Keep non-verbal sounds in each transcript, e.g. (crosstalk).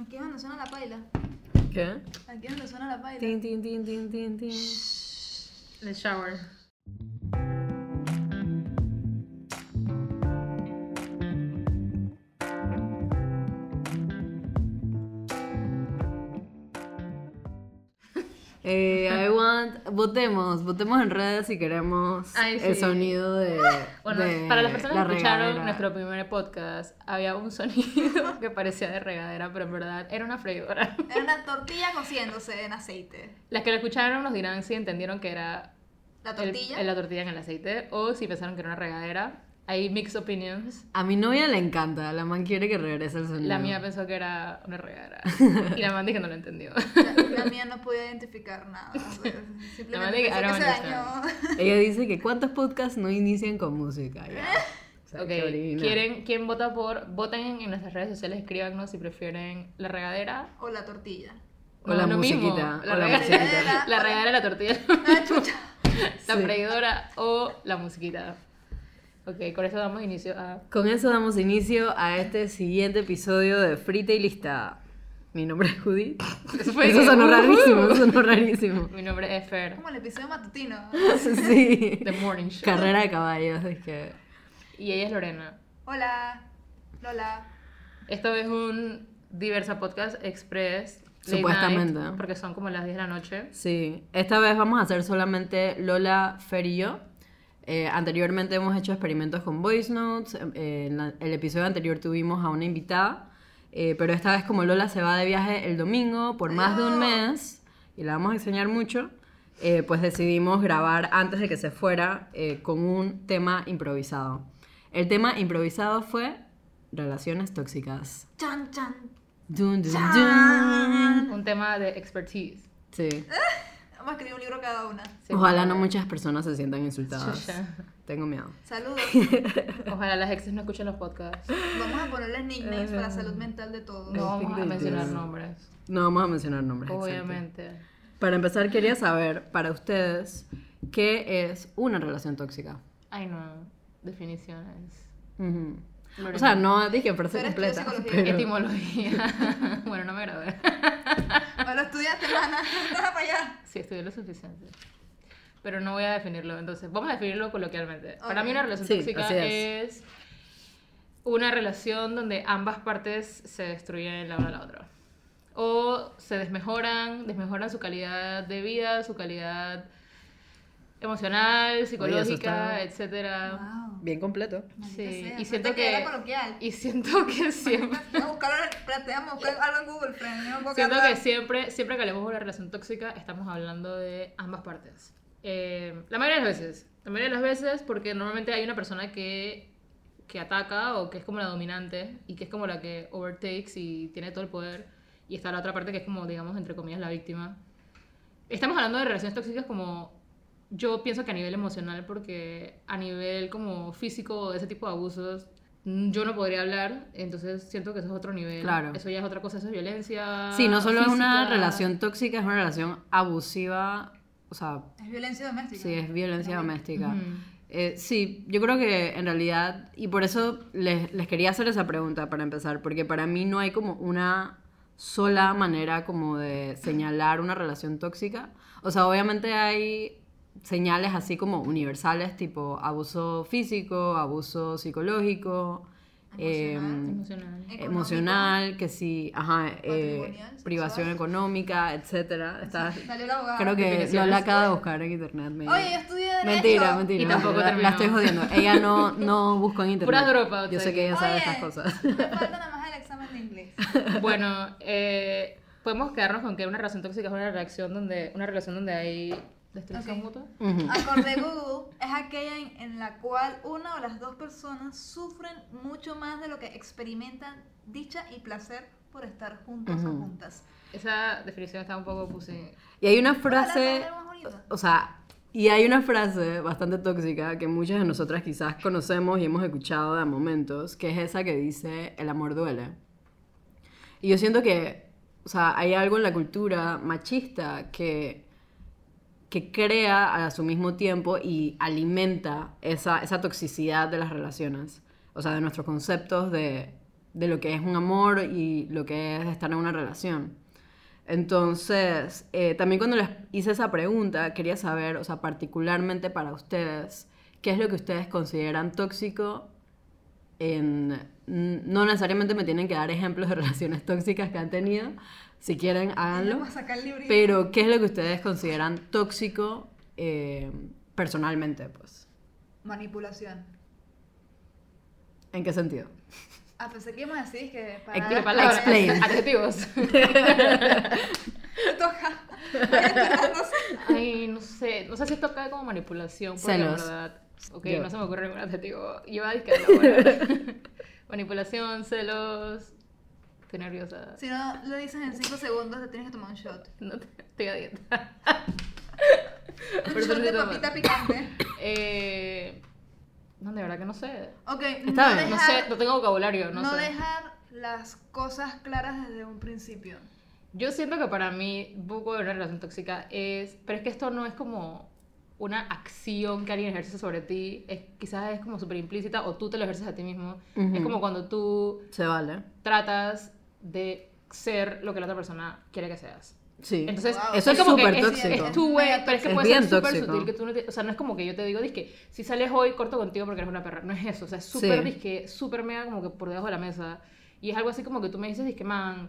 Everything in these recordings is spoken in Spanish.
Aquí es donde suena la paila. ¿Qué? Aquí es donde suena la paila. Tin, tin, tin, tin, tin, tin. The shower. Votemos, votemos en redes si queremos Ay, el sonido de. (laughs) Bueno, de para las personas la que escucharon regadera. nuestro primer podcast, había un (laughs) sonido que parecía de regadera, pero en verdad era una freidora. Era una tortilla cociéndose en aceite. Las que lo escucharon nos dirán si entendieron que era La el- tortilla. la tortilla en el aceite o si pensaron que era una regadera. Hay mixed opinions. A mi novia le encanta, la man quiere que regrese el sonido. La mía pensó que era una regadera. (laughs) Y la Mandy que no lo entendió. La, la mía no podía identificar nada. o sea, La Simplemente que pensó que ahora se dañó. Ella dice que cuántos podcasts no inician con música. Ya. O sea. ¿quieren, ¿quién vota por? Voten en nuestras redes sociales, escríbanos si prefieren la regadera. O la tortilla. O la lo mismo, musiquita, La, o la regadera, musiquita. la regadera, la tortilla, Ah, chucha. (laughs) la Sí. freidora o la musiquita. Ok, con eso damos inicio a... Con eso damos inicio a este siguiente episodio de Frita y Lista. Mi nombre es Judith. Eso fue Eso sonó ¡Uh! rarísimo, eso sonó rarísimo. Mi nombre es Fer, Como el episodio matutino. (laughs) Sí. The Morning Show. Carrera de caballos, es que... Y ella es Lorena. Hola. Lola. Esto es un Diversa Podcast Express. late Supuestamente. night, porque son como las 10 de la noche. Sí, esta vez vamos a hacer solamente Lola, Fer y yo. Eh, anteriormente hemos hecho experimentos con voice notes. eh, en la- el episodio anterior tuvimos a una invitada. eh, pero esta vez como Lola se va de viaje el domingo por más de un mes y la vamos a enseñar mucho, pues decidimos grabar antes de que se fuera con un tema improvisado. El tema improvisado fue relaciones tóxicas. Chan, chan. Dun, dun, dun. Un tema de expertise. Sí. (laughs) Vamos a escribir un libro cada una. Sí, Ojalá no muchas personas se sientan insultadas. Tengo miedo. Saludos. (laughs) Ojalá las exes no escuchen los podcasts. Vamos a ponerles nicknames para la salud mental de todos. No vamos a mencionar nombres. No vamos a mencionar nombres. exacto. Obviamente. Para empezar, quería saber para ustedes qué es una relación tóxica. Ay, no. Definiciones. Ujú. Lorena. O sea, no dije frase Pero completa. Pero... Etimología. (laughs) bueno, no me gradué. (laughs) No lo estudiaste, hermana. Estás para allá. Sí, estudié lo suficiente. Pero no voy a definirlo. Entonces, vamos a definirlo coloquialmente. Para mí una relación Sí, tóxica es. una relación donde ambas partes se destruyen la una a la otra. O se desmejoran, desmejoran su calidad de vida, su calidad emocional, psicológica, está- etcétera. Wow. Bien completo. Maldita Sí, sea, y siento que y siento que siempre Siento que siempre, siempre que hablemos de una relación tóxica, estamos hablando de ambas partes. Eh, la mayoría de las veces. La mayoría de las veces porque normalmente hay una persona que, que ataca o que es como la dominante y que es como la que overtakes y tiene todo el poder. Y está la otra parte que es como, digamos, entre comillas, la víctima. Estamos hablando de relaciones tóxicas como... Yo pienso que a nivel emocional porque a nivel como físico ese tipo de abusos mm, yo no podría hablar, entonces siento que eso es otro nivel. Claro. Eso ya es otra cosa, eso es violencia. Sí, no solo es una relación tóxica, es una relación abusiva. O sea, Es violencia doméstica. sí, es violencia doméstica. Ujú. Eh, sí, yo creo que en realidad, y por eso les, les quería hacer esa pregunta para empezar, porque para mí no hay como una sola manera como de señalar una relación tóxica. O sea, obviamente hay señales así como universales, tipo abuso físico, abuso psicológico, Emocional. em, Emocional. Emocional, que sí, ajá, eh, privación sexual. económica, etcétera. Creo que Definiciones. lo la acaba de buscar en internet. me- Oye, yo estudié Derecho. Mentira, mentira. Y tampoco la, la estoy jodiendo. Ella no, no buscó en internet. Puras dropouts Yo sé que ella sabe Oye, estas cosas. Me falta nada más el examen de inglés. (laughs) Bueno, eh, podemos quedarnos con que una relación tóxica es una relación donde, una relación donde hay destrucción Ok. mutua. Ujú. Acorde Google es aquella en, en la cual una o las dos personas sufren mucho más de lo que experimentan dicha y placer por estar juntos o juntas. Esa definición está un poco pussy. Y hay una frase, la más bonita. o sea, y hay una frase bastante tóxica que muchas de nosotras quizás conocemos y hemos escuchado de momentos, que es esa que dice, el amor duele. Y yo siento que, o sea, hay algo en la cultura machista que, que crea a su mismo tiempo y alimenta esa, esa toxicidad de las relaciones, o sea, de nuestros conceptos de, de lo que es un amor y lo que es estar en una relación. Entonces, eh, también cuando les hice esa pregunta, quería saber, o sea, particularmente para ustedes, ¿qué es lo que ustedes consideran tóxico en... No necesariamente me tienen que dar ejemplos de relaciones tóxicas que han tenido, si quieren háganlo, Vamos a sacar el librito. pero ¿qué es lo que ustedes consideran tóxico eh, personalmente, pues? Manipulación. ¿En qué sentido? Ah, pensé que íbamos a decir que para... Palabras, Explain. adjetivos. (laughs) (laughs) Toca. (laughs) No sé. Ay, no sé. No sé si esto cae como manipulación. Porque Celos. en verdad. Ok, Yo. no se me ocurre ningún adjetivo. Yo iba a decir que (laughs) Manipulación, celos. Estoy nerviosa. Si no lo dices en 5 segundos, te tienes que tomar un shot. No te, estoy a dieta. Un Pero shot de papita picante. Eh, no, de verdad que no sé. Ok, Está no bien. No dejar, sé, no tengo vocabulario, no, no sé. dejar las cosas claras desde un principio. Yo siento que para mí, poco de una relación tóxica es. Pero es que esto no es como una acción que alguien ejerce sobre ti. Es, quizás es como súper implícita o tú te lo ejerces a ti mismo. Ujú. Es como cuando tú Se vale. tratas de ser lo que la otra persona quiere que seas. Sí. Entonces, Wow. Eso es como que súper es- tóxico. Es tu way, pero es que Es puede ser súper sutil que tú no te- O sea, no es como que yo te digo, que si sales hoy, corto contigo porque eres una perra. No es eso. O sea, es súper, Sí. disque, súper mega como que por debajo de la mesa. Y es algo así como que tú me dices, que man,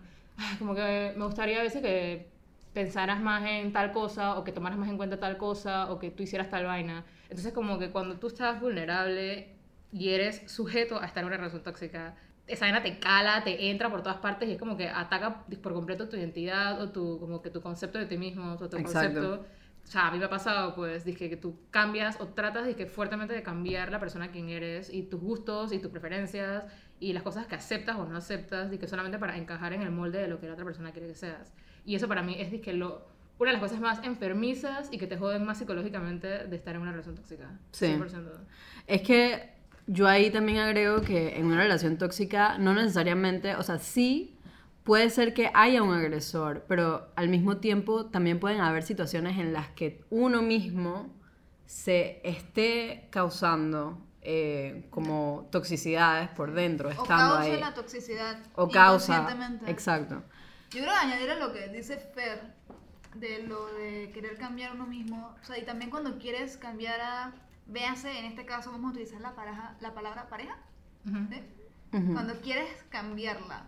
como que me gustaría a veces que pensaras más en tal cosa o que tomaras más en cuenta tal cosa o que tú hicieras tal vaina. Entonces, como que cuando tú estás vulnerable y eres sujeto a estar en una relación tóxica, esa vaina te cala, te entra por todas partes y es como que ataca por completo tu identidad o tu, como que tu concepto de ti mismo, o tu Exacto. concepto. O sea, a mí me ha pasado, pues, dije que tú cambias o tratas dizque, fuertemente de cambiar la persona quien eres y tus gustos y tus preferencias y las cosas que aceptas o no aceptas, que solamente para encajar en el molde de lo que la otra persona quiere que seas. Y eso para mí es dizque, lo, una de las cosas más enfermizas y que te joden más psicológicamente de estar en una relación tóxica. Sí. 100%. Es que yo ahí también agrego que en una relación tóxica no necesariamente, o sea, sí puede ser que haya un agresor, pero al mismo tiempo también pueden haber situaciones en las que uno mismo se esté causando eh, como toxicidades por dentro, O estando causa ahí. la toxicidad. O causa. Exacto. Yo creo que añadir a lo que dice Fer de lo de querer cambiar uno mismo, o sea, y también cuando quieres cambiar a, véase, en este caso vamos a utilizar la, pareja, la palabra pareja, Ujú. ¿sí? Ujú. Cuando quieres cambiarla,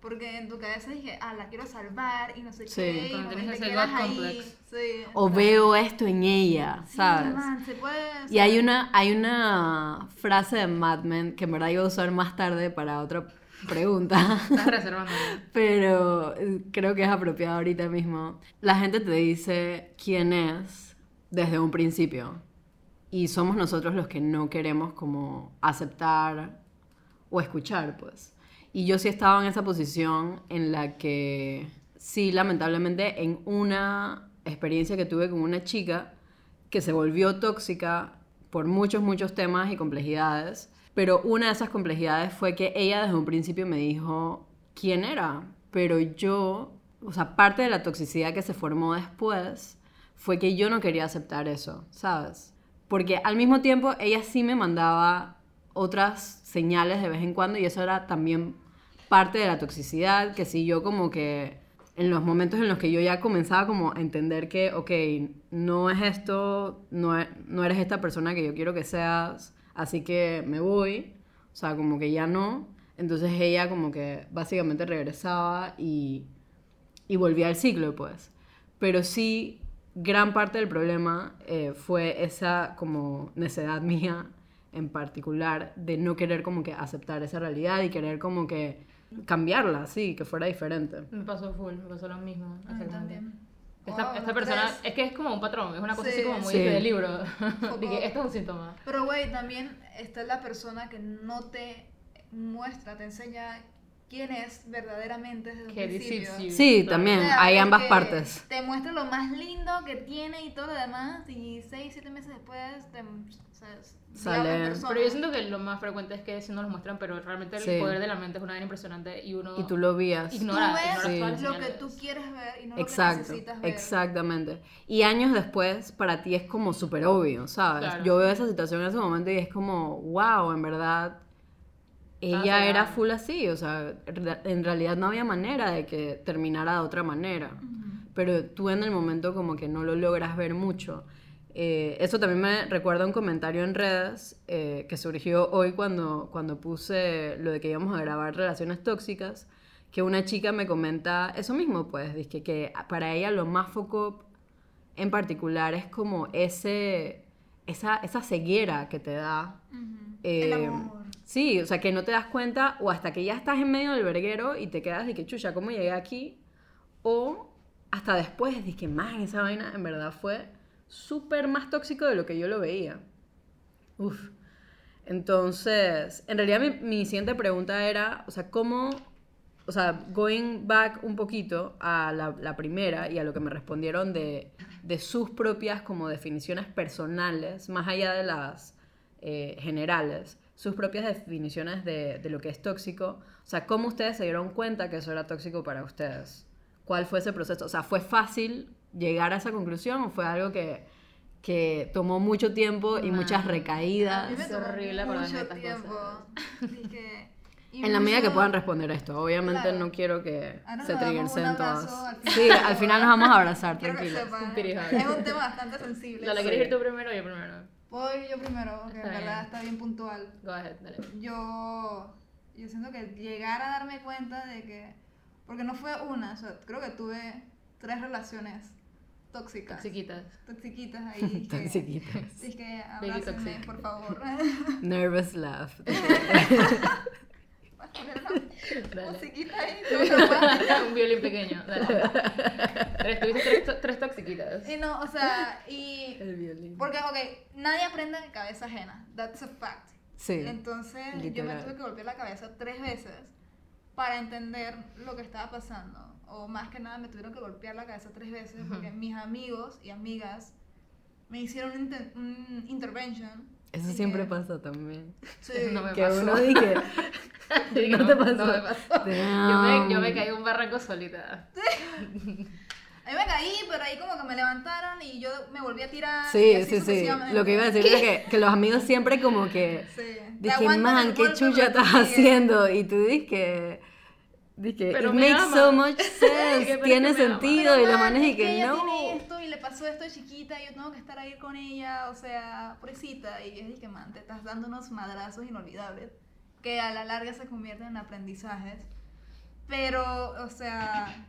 porque en tu cabeza dije, ah, la quiero salvar y no sé Sí. qué, Cuando tienes ese God ahí, complex. sí. O veo esto en ella, Sí, ¿sabes? man, se puede, Y hay una, hay una frase de Mad Men que en verdad iba a usar más tarde para otra pregunta, Estás reservando. (laughs) pero eh, creo que es apropiado ahorita mismo. La gente te dice quién es desde un principio y somos nosotros los que no queremos como aceptar o escuchar, pues. Y yo sí estaba en esa posición en la que sí, lamentablemente, en una experiencia que tuve con una chica que se volvió tóxica por muchos, muchos temas y complejidades, pero una de esas complejidades fue que ella desde un principio me dijo quién era, pero yo, o sea, parte de la toxicidad que se formó después fue que yo no quería aceptar eso, ¿sabes? Porque al mismo tiempo ella sí me mandaba otras señales de vez en cuando y eso era también parte de la toxicidad, que si yo como que en los momentos en los que yo ya comenzaba como a entender que, ok, no es esto, no, e- no eres esta persona que yo quiero que seas, así que me voy, o sea, como que ya no, entonces ella como que básicamente regresaba y, y volvía al ciclo, pues. Pero sí, gran parte del problema eh, fue esa como necedad mía en particular de no querer como que aceptar esa realidad y querer como que cambiarla, sí, que fuera diferente. Me pasó full, me pasó lo mismo. A mí exactamente. también. Esta, Wow, esta persona, tres. es que es como un patrón, es una cosa Sí. así como muy Sí. de libro. (laughs) Dije, esto es un síntoma. Pero, güey, también está la persona que no te muestra, te enseña quién es verdaderamente desde un Que principio. you. Sí, Claro. también, O sea, hay el ambas partes. Te muestra lo más lindo que tiene y todo lo demás, y seis, siete meses después te, o sea, Sale. Pero yo siento que lo más frecuente es que si no los muestran, pero realmente el Sí. poder de la mente es una vaina impresionante y uno Y tú lo vías. Tú ignora, ves ignora Sí. lo que tú quieres ver y no lo que Exacto, necesitas ver. exactamente. Y años después, para ti es como súper obvio, ¿sabes? Claro. Yo veo esa situación en ese momento y es como, wow, en verdad, ella cegada. era full así, o sea, en realidad no había manera de que terminara de otra manera. Pero tú en el momento como que no lo logras ver mucho. Eh, eso también me recuerda un comentario en redes eh, que surgió hoy cuando, cuando puse lo de que íbamos a grabar relaciones tóxicas, que una chica me comenta eso mismo, pues, dice que para ella lo más foco en particular es como ese, esa, esa ceguera que te da. Eh, amor. Sí, o sea, que no te das cuenta o hasta que ya estás en medio del verguero y te quedas de que, chucha, ¿cómo llegué aquí? O hasta después, de que, man, esa vaina en verdad fue súper más tóxico de lo que yo lo veía. Uf. Entonces, en realidad mi, mi siguiente pregunta era, o sea, ¿cómo, o sea, going back un poquito a la, primera y a lo que me respondieron de, de sus propias como definiciones personales, más allá de las eh, generales, sus propias definiciones de, de lo que es tóxico, o sea, ¿cómo ustedes se dieron cuenta que eso era tóxico para ustedes? ¿Cuál fue ese proceso? O sea, ¿fue fácil llegar a esa conclusión o fue algo que, que tomó mucho tiempo y muchas A mí recaídas? Es horrible de mucho estas tiempo. (laughs) cosas. Dije, (laughs) En la medida que puedan responder esto, obviamente Claro. no quiero que Ahora se triggersen final. Sí, al final nos vamos a abrazar, (laughs) pirijal. Es un tema bastante sensible. Dale, Sí. ¿quieres ir tú primero o yo primero? Voy yo primero, que en verdad está bien puntual. Go ahead, dale. Yo, yo siento que llegar a darme cuenta de que, porque no fue una, o sea, creo que tuve tres relaciones tóxicas. Chiquitas. Toxiquitas (laughs) ahí. que- Toxiquitas. Abrácenme, toxic. por favor. (laughs) Nervous laugh. (laughs) Toxiquita ahí. Un violín pequeño, dale. Tres, tuviste tres, tres toxiquitas. Y no, o sea, y... El violín. Porque, ok, nadie aprende de cabeza ajena. That's a fact. Sí. Entonces yo me literal. tuve que golpear la cabeza tres veces para entender lo que estaba pasando. O más que nada me tuvieron que golpear la cabeza tres veces porque mis amigos y amigas me hicieron un, inter- un intervention. Eso siempre que- sí. también. Sí. No me Que pasó. uno dije, Yo (laughs) digo, ¿No te pasó? No me pasó. Yo me, yo me caí en un barranco solita. (laughs) A mí me caí, pero ahí como que me levantaron y yo me volví a tirar. Sí, sí, sí. Lo que iba a decir era que, que los amigos siempre como que Sí. Aguantan man, qué chucha estás tú sigues". haciendo. Y tú dije, dije, Pero it me makes ama. so much (laughs) sense, tiene es que ama. sentido. Pero, Y los man, manes es y que ella no. tiene esto y le pasó esto de chiquita y yo tengo que estar ahí con ella, o sea, pobrecita. Y yo dije, man, te estás dando unos madrazos inolvidables que a la larga se convierten en aprendizajes. Pero, o sea,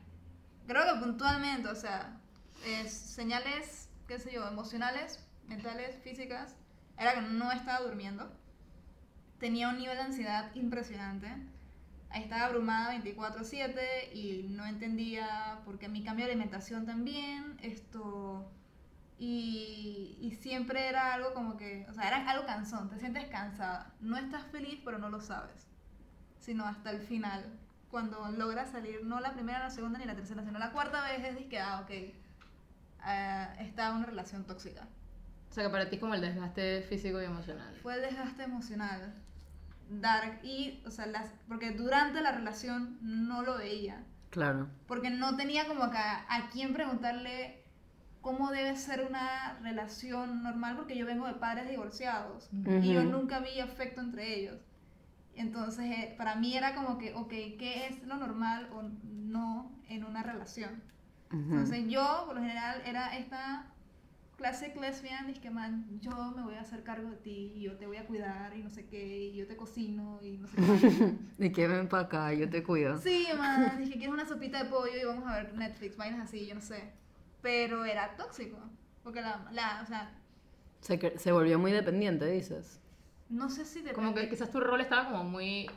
creo que puntualmente, o sea, es señales, qué sé yo, emocionales, mentales, físicas, era que no estaba durmiendo. Tenía un nivel de ansiedad impresionante. Estaba abrumada 24/7 y no entendía por qué mi cambio de alimentación también, esto... Y, y siempre era algo como que, o sea, era algo cansón, te sientes cansada. No estás feliz, pero no lo sabes. Sino hasta el final, cuando logras salir, no la primera, la segunda ni la tercera, sino la cuarta vez es que, ah, ok, ah, está una relación tóxica. O sea que para ti es como el desgaste físico y emocional. Fue el desgaste emocional, dark, y, o sea, las, porque durante la relación no lo veía. Claro. Porque no tenía como que a, quién preguntarle cómo debe ser una relación normal, porque yo vengo de padres divorciados y yo nunca vi afecto entre ellos. Entonces, eh, para mí era como que, ok, ¿qué es lo normal o no en una relación? Entonces, yo, por lo general, era esta classic lesbian, es que, man, yo me voy a hacer cargo de ti, y yo te voy a cuidar, y no sé qué, y yo te cocino, y no sé qué. (laughs) Y que ven para acá, yo te cuido. Sí, man, dije, ¿quieres una sopita de pollo? Y vamos a ver Netflix, vainas así, yo no sé. Pero era tóxico, porque la, la o sea, Se, se volvió muy dependiente, dices. No sé si te Como que quizás tu rol estaba como muy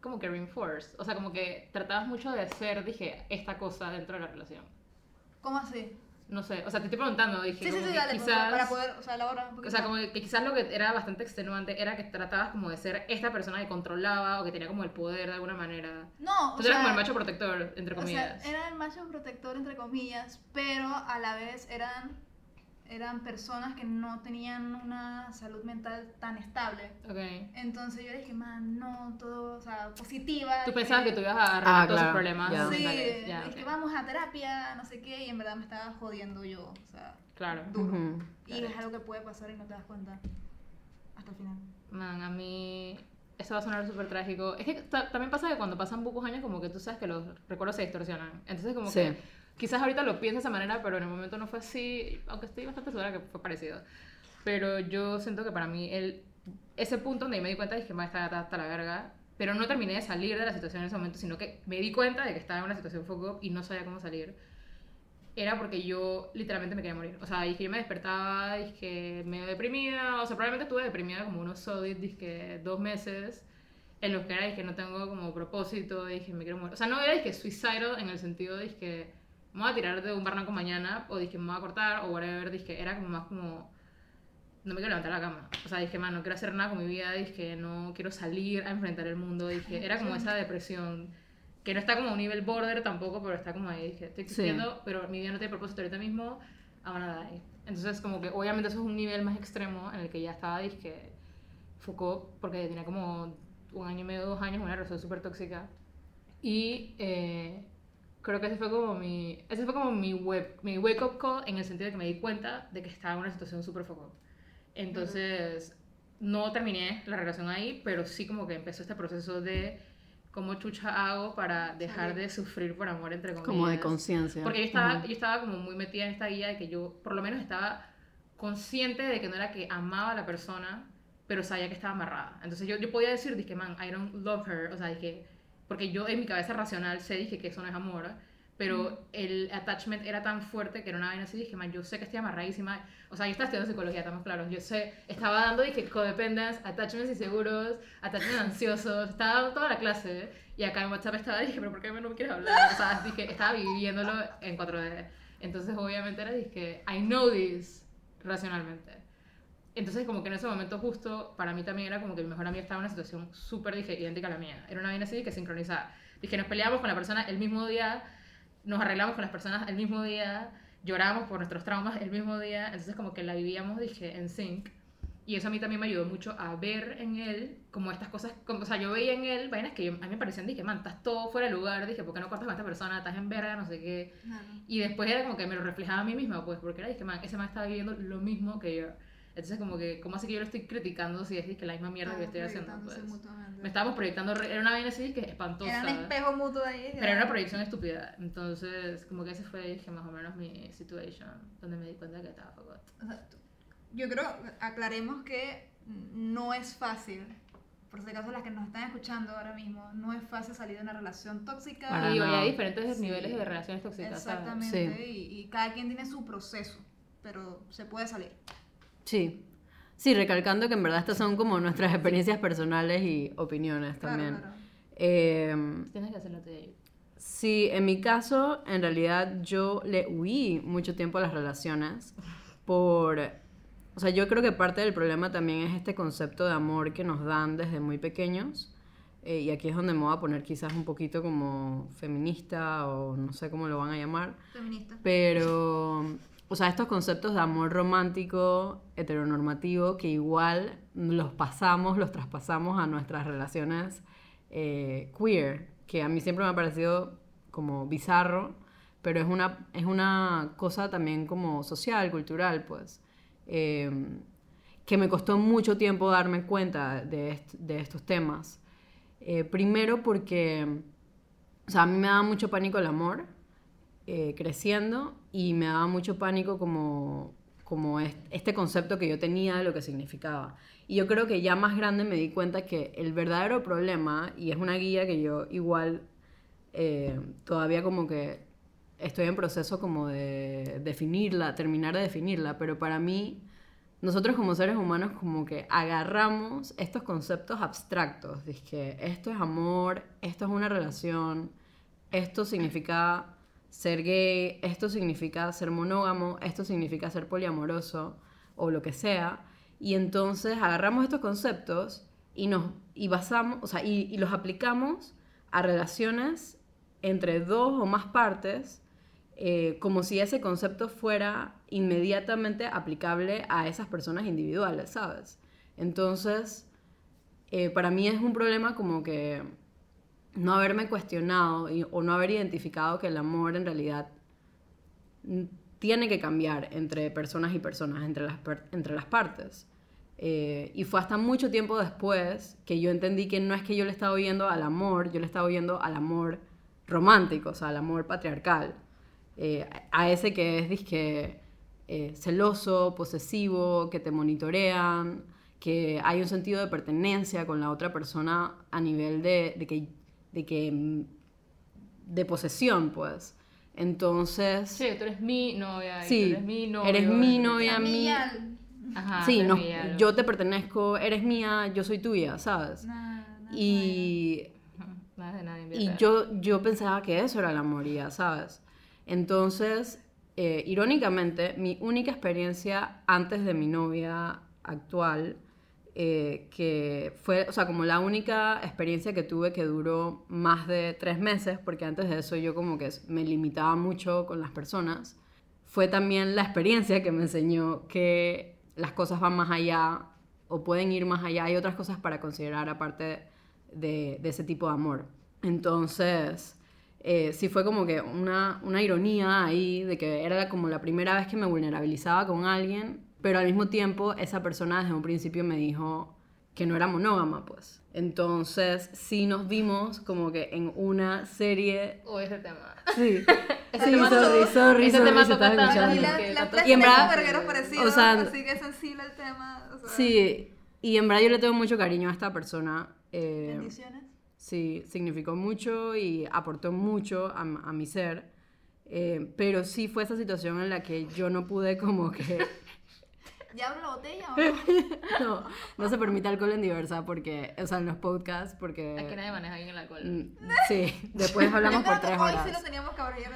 como que reinforced. O sea, como que tratabas mucho de ser, dije, esta cosa dentro de la relación. ¿Cómo así? No sé, o sea, te estoy preguntando, dije, Sí, sí, sí, que dale, pues, quizás... para poder, o sea, elabora un poquito. O sea, como que quizás lo que era bastante extenuante era que tratabas como de ser esta persona que controlaba o que tenía como el poder de alguna manera. No, o Tú eras como el macho protector, entre o sea, comillas. era el macho protector, entre comillas, pero a la vez eran, eran personas que no tenían una salud mental tan estable. Ok. Entonces yo dije, man, no, todo, o sea, positiva. Tú pensabas que que- tú ibas a arreglar Ah, todos claro, sus problemas ya. Sí, es ok. que vamos a terapia, no sé qué, y en verdad me estaba jodiendo yo, o sea, Claro. duro. Ujú. Y es algo que puede pasar y no te das cuenta hasta el final. Man, a mí esto va a sonar súper trágico. Es que ta- también pasa que cuando pasan pocos años, como que tú sabes que los recuerdos se distorsionan. Entonces, como Sí. que quizás ahorita lo pienso de esa manera, pero en el momento no fue así, aunque estoy bastante segura que fue parecido. Pero yo siento que para mí, el, ese punto donde me di cuenta, dije, más está hasta, hasta la verga. Pero no terminé de salir de la situación en ese momento, sino que me di cuenta de que estaba en una situación up y no sabía cómo salir era porque yo literalmente me quería morir. O sea, dije, yo me despertaba, dije, medio deprimida. O sea, probablemente estuve deprimida como unos solid, dije, dos meses. En los que era, dije, no tengo como propósito, dije, me quiero morir. O sea, no era, dije, suicidal en el sentido de, dije, me voy a tirar de un barranco mañana, o dije, me voy a cortar, o whatever. Dije, era como más como, no me quiero levantar la cama. O sea, dije, man, no quiero hacer nada con mi vida, dije, no quiero salir a enfrentar el mundo. Dije, era como esa depresión que no está como a un nivel border tampoco, pero está como ahí. Dije, estoy Sí. existiendo, pero mi vida no tiene propósito ahorita mismo, I'm gonna die. Entonces, como que obviamente eso es un nivel más extremo en el que ya estaba, dije, Foucault, porque tenía como un año y medio, dos años, una relación súper tóxica. Y eh, creo que ese fue como mi, ese fue como mi, web, mi wake up call en el sentido de que me di cuenta de que estaba en una situación súper Foucault. Entonces, no terminé la relación ahí, pero sí como que empezó este proceso de cómo chucha hago para dejar de sufrir por amor, entre comillas. Como de conciencia. Porque yo estaba, yo estaba como muy metida en esta guía de que yo por lo menos estaba consciente de que no era que amaba a la persona, pero sabía que estaba amarrada. Entonces yo, yo podía decir, dije, man, I don't love her, o sea, dije, porque yo en mi cabeza racional sé, dije que eso no es amor, pero el attachment era tan fuerte que era una vaina así, dije, man, yo sé que estoy amarradísima, o sea, yo estaba estudiando psicología, estamos claros, yo sé, estaba dando, dije, codependence, attachments inseguros, attachments ansiosos, estaba dando toda la clase, y acá en WhatsApp estaba, dije, pero ¿por qué no me quieres hablar? O sea, dije, estaba viviéndolo en 4D. Entonces, obviamente era, dije, I know this, racionalmente. Entonces, como que en ese momento justo, para mí también era como que mi mejor amiga estaba en una situación súper, dije, idéntica a la mía. Era una vaina así que sincronizada. Dije, nos peleábamos con la persona el mismo día, nos arreglamos con las personas el mismo día, llorábamos por nuestros traumas el mismo día, entonces como que la vivíamos, dije, en sync. Y eso a mí también me ayudó mucho a ver en él como estas cosas, como, o sea, yo veía en él vainas que yo- a mí me parecían, dije, man, estás todo fuera de lugar, dije, ¿por qué no cortas con esta persona? Estás en verga, no sé qué. Y después era como que me lo reflejaba a mí misma, pues, porque era, dije, man, ese man estaba viviendo lo mismo que yo. Entonces, como que, ¿cómo así que yo lo estoy criticando si es dije, la misma mierda que estoy haciendo? Pues? Me estábamos proyectando, era una vaina así que espantosa. Era un espejo mutuo ahí. Pero era una proyección estúpida. Entonces, como que ese fue, dije, más o menos mi situation, donde me di cuenta que estaba fucked. O sea, yo creo, aclaremos que no es fácil, por si acaso las que nos están escuchando ahora mismo, no es fácil salir de una relación tóxica. Para Y nada. hay diferentes Sí. niveles de relaciones tóxicas. Exactamente, y, y cada quien tiene su proceso, pero se puede salir. Sí. Sí, recalcando que en verdad estas son como nuestras experiencias personales y opiniones Claro, también. claro. Eh, Tienes que hacerlo de ahí. Sí, en mi caso, en realidad yo le huí mucho tiempo a las relaciones por... O sea, yo creo que parte del problema también es este concepto de amor que nos dan desde muy pequeños. eh, y aquí es donde me voy a poner quizás un poquito como feminista o no sé cómo lo van a llamar. Feminista. Pero, o sea, estos conceptos de amor romántico, heteronormativo, que igual los pasamos, los traspasamos a nuestras relaciones eh, queer, que a mí siempre me ha parecido como bizarro, pero es una, es una cosa también como social, cultural, pues. Eh, que me costó mucho tiempo darme cuenta de, est- de estos temas. Eh, primero porque, o sea, a mí me daba mucho pánico el amor eh, creciendo y me daba mucho pánico como, como es- este concepto que yo tenía de lo que significaba. Y yo creo que ya más grande me di cuenta que el verdadero problema, y es una guía que yo igual eh, todavía como que estoy en proceso como de definirla, terminar de definirla, pero para mí nosotros como seres humanos como que agarramos estos conceptos abstractos, que esto es amor, esto es una relación, esto significa ser gay, esto significa ser monógamo, esto significa ser poliamoroso o lo que sea, y entonces agarramos estos conceptos y nos y basamos, o sea, y, y los aplicamos a relaciones entre dos o más partes eh, como si ese concepto fuera inmediatamente aplicable a esas personas individuales, ¿sabes? Entonces, eh, para mí es un problema como que no haberme cuestionado y- o no haber identificado que el amor en realidad tiene que cambiar entre personas y personas, entre las, entre las partes. Eh, y fue hasta mucho tiempo después que yo entendí que no es que yo le estaba oyendo al amor, yo le estaba oyendo al amor romántico, o sea, al amor patriarcal. Eh, a ese que es, disque, eh, celoso, posesivo, que te monitorean, que hay un sentido de pertenencia con la otra persona a nivel de que, de que mm, de posesión, pues. Entonces, Sí, tú eres mi novia. Sí, tú eres mi novio. eres mi novia. a mí- Amiga, Ajá, sí, no, mi algo. yo te pertenezco, eres mía, yo soy tuya, ¿sabes? nada, nada Y, (laughs) Nada de nadie. y yo, yo pensaba que eso era la moría, ¿sabes? Entonces, eh, irónicamente, mi única experiencia antes de mi novia actual, eh, que fue, o sea, como la única experiencia que tuve que duró más de tres meses, porque antes de eso yo como que me limitaba mucho con las personas, fue también la experiencia que me enseñó que las cosas van más allá o pueden ir más allá. Hay otras cosas para considerar aparte de, ese tipo de amor. Entonces, eh, sí fue como que una, una ironía ahí de que era como la primera vez que me vulnerabilizaba con alguien, pero al mismo tiempo esa persona desde un principio me dijo que no era monógama, pues. Entonces, sí nos vimos como que en una serie... O ese tema. Sí, (laughs) Ese sí, tema sorry, tocó- sorry, ese sorry, tema se estaba escuchando. la, la plástica Y en verdad- es verguero parecido, o sea, así que es sensible el tema. O sea, Sí, y en verdad yo le tengo mucho cariño a esta persona. eh, Bendiciones. sí, significó mucho y aportó mucho a mi ser. eh, pero sí fue esa situación en la que yo no pude como que... (laughs) ¿Ya abro la botella o (laughs) no? no, no se permite alcohol en diversa porque, o sea, en los podcasts porque... Es que nadie maneja bien el alcohol. mm, Sí, después (laughs) hablamos por tres Hoy sí horas. lo teníamos que abrir.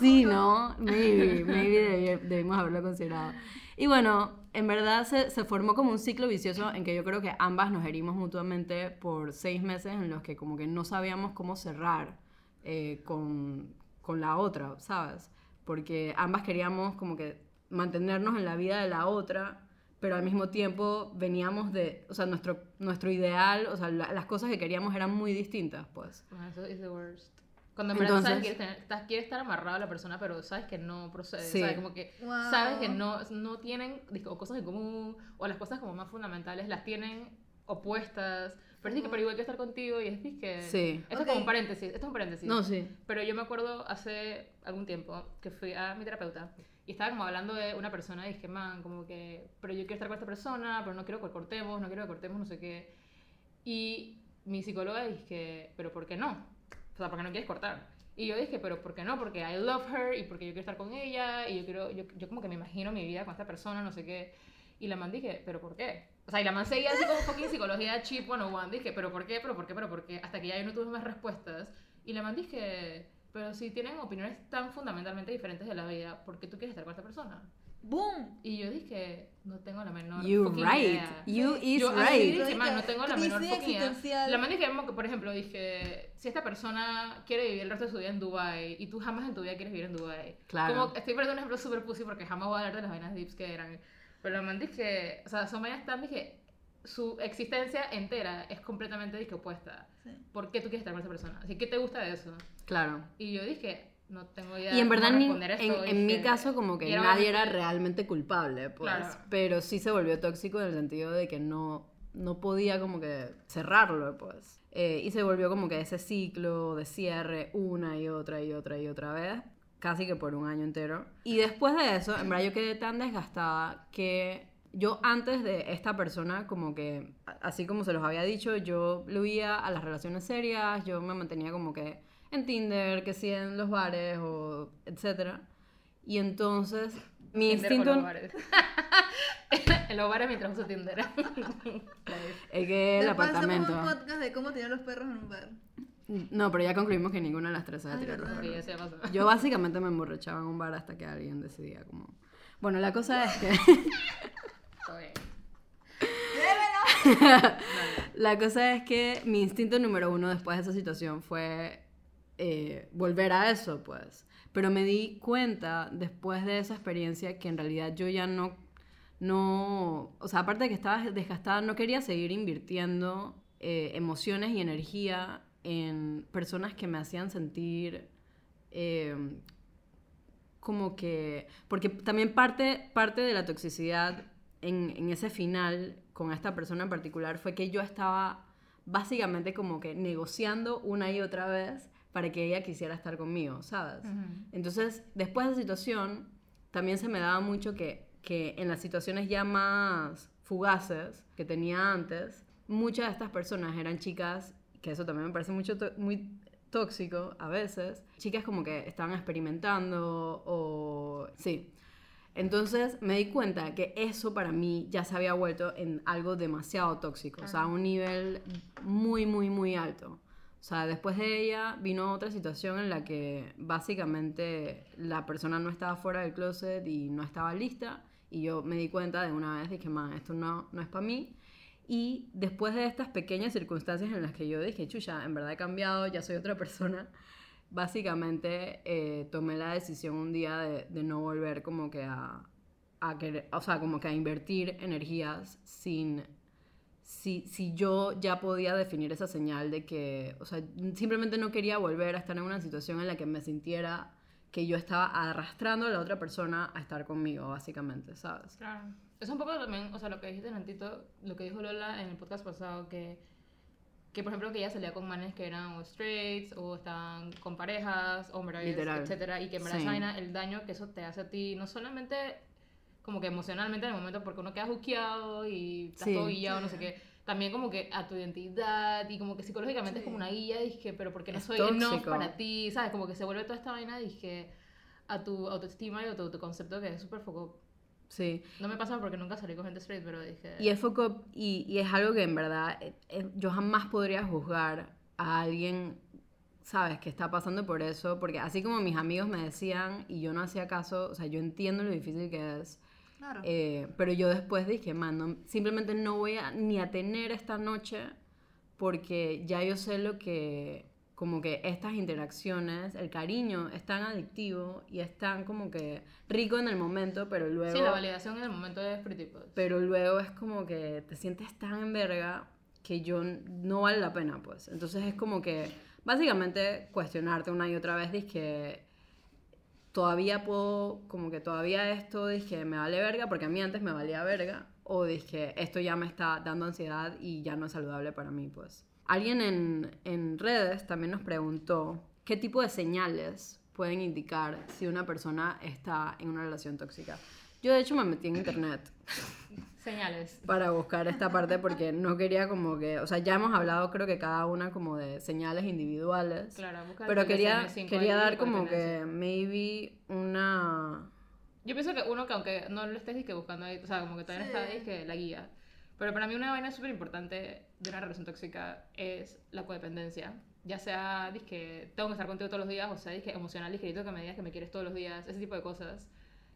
Sí, ¿no? Maybe, maybe debi- debimos haberlo considerado. Y bueno, en verdad se, se formó como un ciclo vicioso en que yo creo que ambas nos herimos mutuamente por seis meses en los que como que no sabíamos cómo cerrar eh, con, con la otra, ¿sabes? Porque ambas queríamos como que mantenernos en la vida de la otra, pero al mismo tiempo veníamos de, o sea, nuestro, nuestro ideal, o sea, la- las cosas que queríamos eran muy distintas, pues. Eso es the worst. Cuando en verdad Entonces- sabes que quieres, tener- estás- quieres estar amarrado a la persona, pero sabes que no procede. Sí. ¿sabes? Como que Wow. sabes que no, no tienen o cosas en común, o las cosas como más fundamentales las tienen opuestas. Pero es que, pero igual que estar contigo y es que... Sí. Esto es Ok. como un paréntesis, esto es un paréntesis. No, sí. Pero yo me acuerdo hace algún tiempo que fui a mi terapeuta y estaba como hablando de una persona y dije, man, como que, pero yo quiero estar con esta persona, pero no quiero que cortemos, no quiero que cortemos, no sé qué. Y mi psicóloga dije, pero ¿por qué no? O sea, ¿por qué no quieres cortar? Y yo dije, pero ¿por qué no? Porque I love her y porque yo quiero estar con ella y yo quiero, yo, yo como que me imagino mi vida con esta persona, no sé qué. Y la man dije, ¿pero por qué? O sea, y la man seguía así como fucking psicología cheap 101. Dije, ¿pero por qué? ¿Pero por qué? ¿Pero por qué? Hasta que ya yo no tuve más respuestas. Y la man dije, pero si tienen opiniones tan fundamentalmente diferentes de la vida, ¿por qué tú quieres estar con esta persona? ¡Boom! Y yo dije, no tengo la menor You right. idea. You is Yo así right. dije, man, no tengo la menor idea. La man dije, que, por ejemplo, dije, si esta persona quiere vivir el resto de su vida en Dubai y tú jamás en tu vida quieres vivir en Dubai. Claro. Como, estoy poniendo un ejemplo súper pussy porque jamás voy a hablar de las vainas dips que eran. Pero la man dije, o sea, son vainas tan, dije, su existencia entera es completamente dije, opuesta. Sí. ¿Por qué tú quieres estar con esa persona? Así que te gusta de eso. Claro. Y yo dije, no tengo idea Y en de verdad, ni- esto. en, en mi caso, como que era nadie era realmente culpable, pues. Claro. Pero sí se volvió tóxico en el sentido de que no, no podía como que cerrarlo, pues. Eh, y se volvió como que ese ciclo de cierre una y otra y otra y otra vez, casi que por un año entero. Y después de eso, en verdad yo quedé tan desgastada que yo antes de esta persona, como que, a- así como se los había dicho, yo le huía a las relaciones serias, yo me mantenía como que en Tinder, que sí en los bares o etcétera. Y entonces mi Tinder con instinto los bares. (laughs) en los bares mientras uso Tinder. (laughs) es que el Después apartamento. un podcast de cómo tener los perros en un bar. No, pero ya concluimos que ninguna de las tres sabe Ay, tirar los. Sí, se. Yo básicamente me emborrachaba en un bar hasta que alguien decidía como... Bueno, la cosa es que... (laughs) Todo bien. (laughs) La cosa es que mi instinto número uno después de esa situación fue eh, volver a eso, pues. Pero me di cuenta después de esa experiencia que en realidad yo ya no, no, o sea, aparte de que estaba desgastada, no quería seguir invirtiendo eh, emociones y energía en personas que me hacían sentir eh, como que, porque también parte, parte de la toxicidad en, en ese final con esta persona en particular fue que yo estaba básicamente como que negociando una y otra vez para que ella quisiera estar conmigo, ¿sabes? Entonces, después de la situación, también se me daba mucho que, que en las situaciones ya más fugaces que tenía antes, muchas de estas personas eran chicas, que eso también me parece mucho muy tóxico a veces, chicas como que estaban experimentando o... Sí. Entonces me di cuenta que eso para mí ya se había vuelto en algo demasiado tóxico, o sea, a un nivel muy, muy, muy alto. O sea, después de ella vino otra situación en la que básicamente la persona no estaba fuera del closet y no estaba lista y yo me di cuenta de una vez, dije, man, esto no, no es para mí. Y después de estas pequeñas circunstancias en las que yo dije, chucha, en verdad he cambiado, ya soy otra persona, básicamente eh, tomé la decisión un día de, no volver como que a, a querer, o sea, como que a invertir energías sin, si, si yo ya podía definir esa señal de que, o sea, simplemente no quería volver a estar en una situación en la que me sintiera que yo estaba arrastrando a la otra persona a estar conmigo, básicamente, ¿sabes? Claro. Es un poco también, o sea, lo que dijiste Nantito, lo que dijo Lola en el podcast pasado, que, que por ejemplo que ella salía con manes que eran o straights o estaban con parejas, hombres, Literal. etcétera, y que en verdad Sí. esa vaina, el daño que eso te hace a ti, no solamente como que emocionalmente en el momento porque uno queda juqueado y estás Sí. todo guillado, no sé qué, también como que a tu identidad y como que psicológicamente es como una guía, dije, pero porque no Es soy tóxico. para ti, ¿sabes? Como que se vuelve toda esta vaina, dije, a tu autoestima y a tu autoconcepto que es súper foco. Sí. No me pasa porque nunca salí con gente straight, pero dije... Y es foco y, y es algo que en verdad eh, eh, yo jamás podría juzgar a alguien, sabes, que está pasando por eso, porque así como mis amigos me decían y yo no hacía caso, o sea, yo entiendo lo difícil que es, Claro. eh, pero yo después dije, man, no- simplemente no voy a, ni a tener esta noche porque ya yo sé lo que, como que estas interacciones, el cariño es tan adictivo y es tan como que rico en el momento, pero luego... Sí, la validación en el momento es pretty. Pero luego es como que te sientes tan en verga que yo no vale la pena, pues. Entonces es como que básicamente cuestionarte una y otra vez, dices que todavía puedo, como que todavía esto, que me vale verga, porque a mí antes me valía verga, o que esto ya me está dando ansiedad y ya no es saludable para mí, pues. Alguien en, en redes también nos preguntó qué tipo de señales pueden indicar si una persona está en una relación tóxica. Yo de hecho me metí en internet Señales. para buscar esta parte porque no quería como que, o sea, ya hemos hablado creo que cada una como de señales individuales. Claro, busca pero quería, DSM-5 quería ahí dar como que maybe una... Yo pienso que uno que aunque no lo estés disque buscando ahí, o sea, como que todavía no Sí. está disque la guía. Pero para mí una vaina súper importante de una relación tóxica es la codependencia. Ya sea, que tengo que estar contigo todos los días, o sea, disque emocional, disque que me digas que me quieres todos los días, ese tipo de cosas.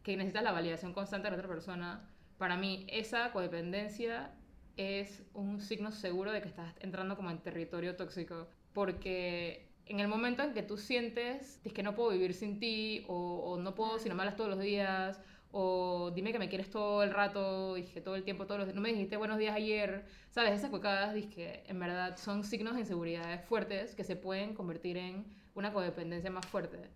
Que necesitas la validación constante de la otra persona. Para mí, esa codependencia es un signo seguro de que estás entrando como en territorio tóxico. Porque en el momento en que tú sientes es que no puedo vivir sin ti, o, o no puedo si no me hablas todos los días, o dime que me quieres todo el rato, dije todo el tiempo, todos los no me dijiste buenos días ayer, ¿sabes? Esas cuecadas, que en verdad son signos de inseguridades fuertes que se pueden convertir en una codependencia más fuerte.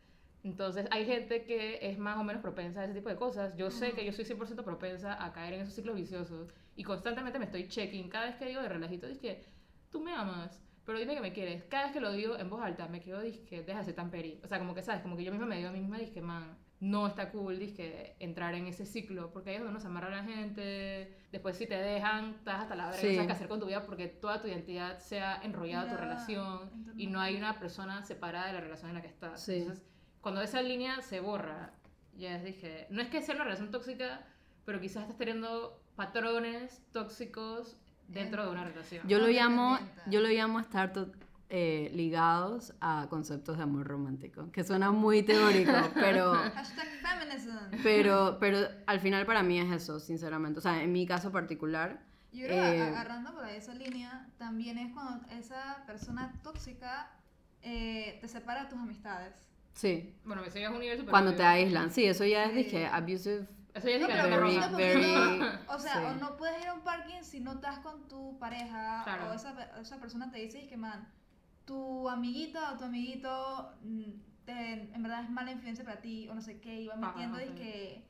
Entonces, hay gente que es más o menos propensa a ese tipo de cosas. Yo sé que yo soy 100% propensa a caer en esos ciclos viciosos y constantemente me estoy checking. Cada vez que digo de relajito, dije, tú me amas, pero dime que me quieres. Cada vez que lo digo en voz alta, me quedo, dije, ser tan peri. O sea, como que, ¿sabes? Como que yo misma me digo a mí misma, dije, man, no está cool, dije, entrar en ese ciclo, porque ahí es donde uno se amarra a la gente. Después, si te dejan, estás hasta la verga, Sí. no sabes qué hacer con tu vida porque toda tu identidad se ha enrollado a tu relación y no hay una persona separada de la relación en la que estás. Sí. Entonces, cuando esa línea se borra, ya es, dije, no es que sea una relación tóxica, pero quizás estás teniendo patrones tóxicos dentro de una relación. Yo lo llamo, yo lo llamo estar to- eh, ligados a conceptos de amor romántico, que suena muy teórico, (laughs) pero... Hashtag feminism. Pero, pero al final para mí es eso, sinceramente. O sea, en mi caso particular. Yo creo que eh, agarrando por ahí esa línea, también es cuando esa persona tóxica eh, te separa de tus amistades. sí, Bueno, eso ya es un nivel super cuando te aislan. Sí, eso ya es, dije, abusive. Eso ya es No, de pero Very, very- o sea, sí. o no puedes ir a un parking si no estás con tu pareja Claro. o esa, esa persona te dice que man, tu amiguita o tu amiguito mm, te- en verdad es mala influencia para ti o no sé qué, y va Ajá, metiendo ok. que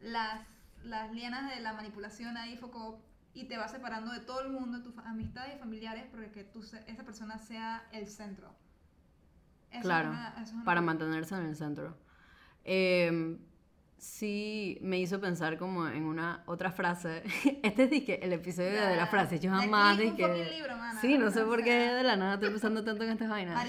las las lianas de la manipulación ahí foco y te va separando de todo el mundo, de tus amistades y familiares, porque que tú, esa persona sea el centro. Eso es claro, una- eso es una- para mantenerse en el centro. Eh, sí, me hizo pensar como en una otra frase. (laughs) Este es dizque, el episodio de, Ya, las frases. Yo de jamás dije. fucking libro, mana. Sí, no sé por qué de la nada estoy pensando tanto en estas vainas.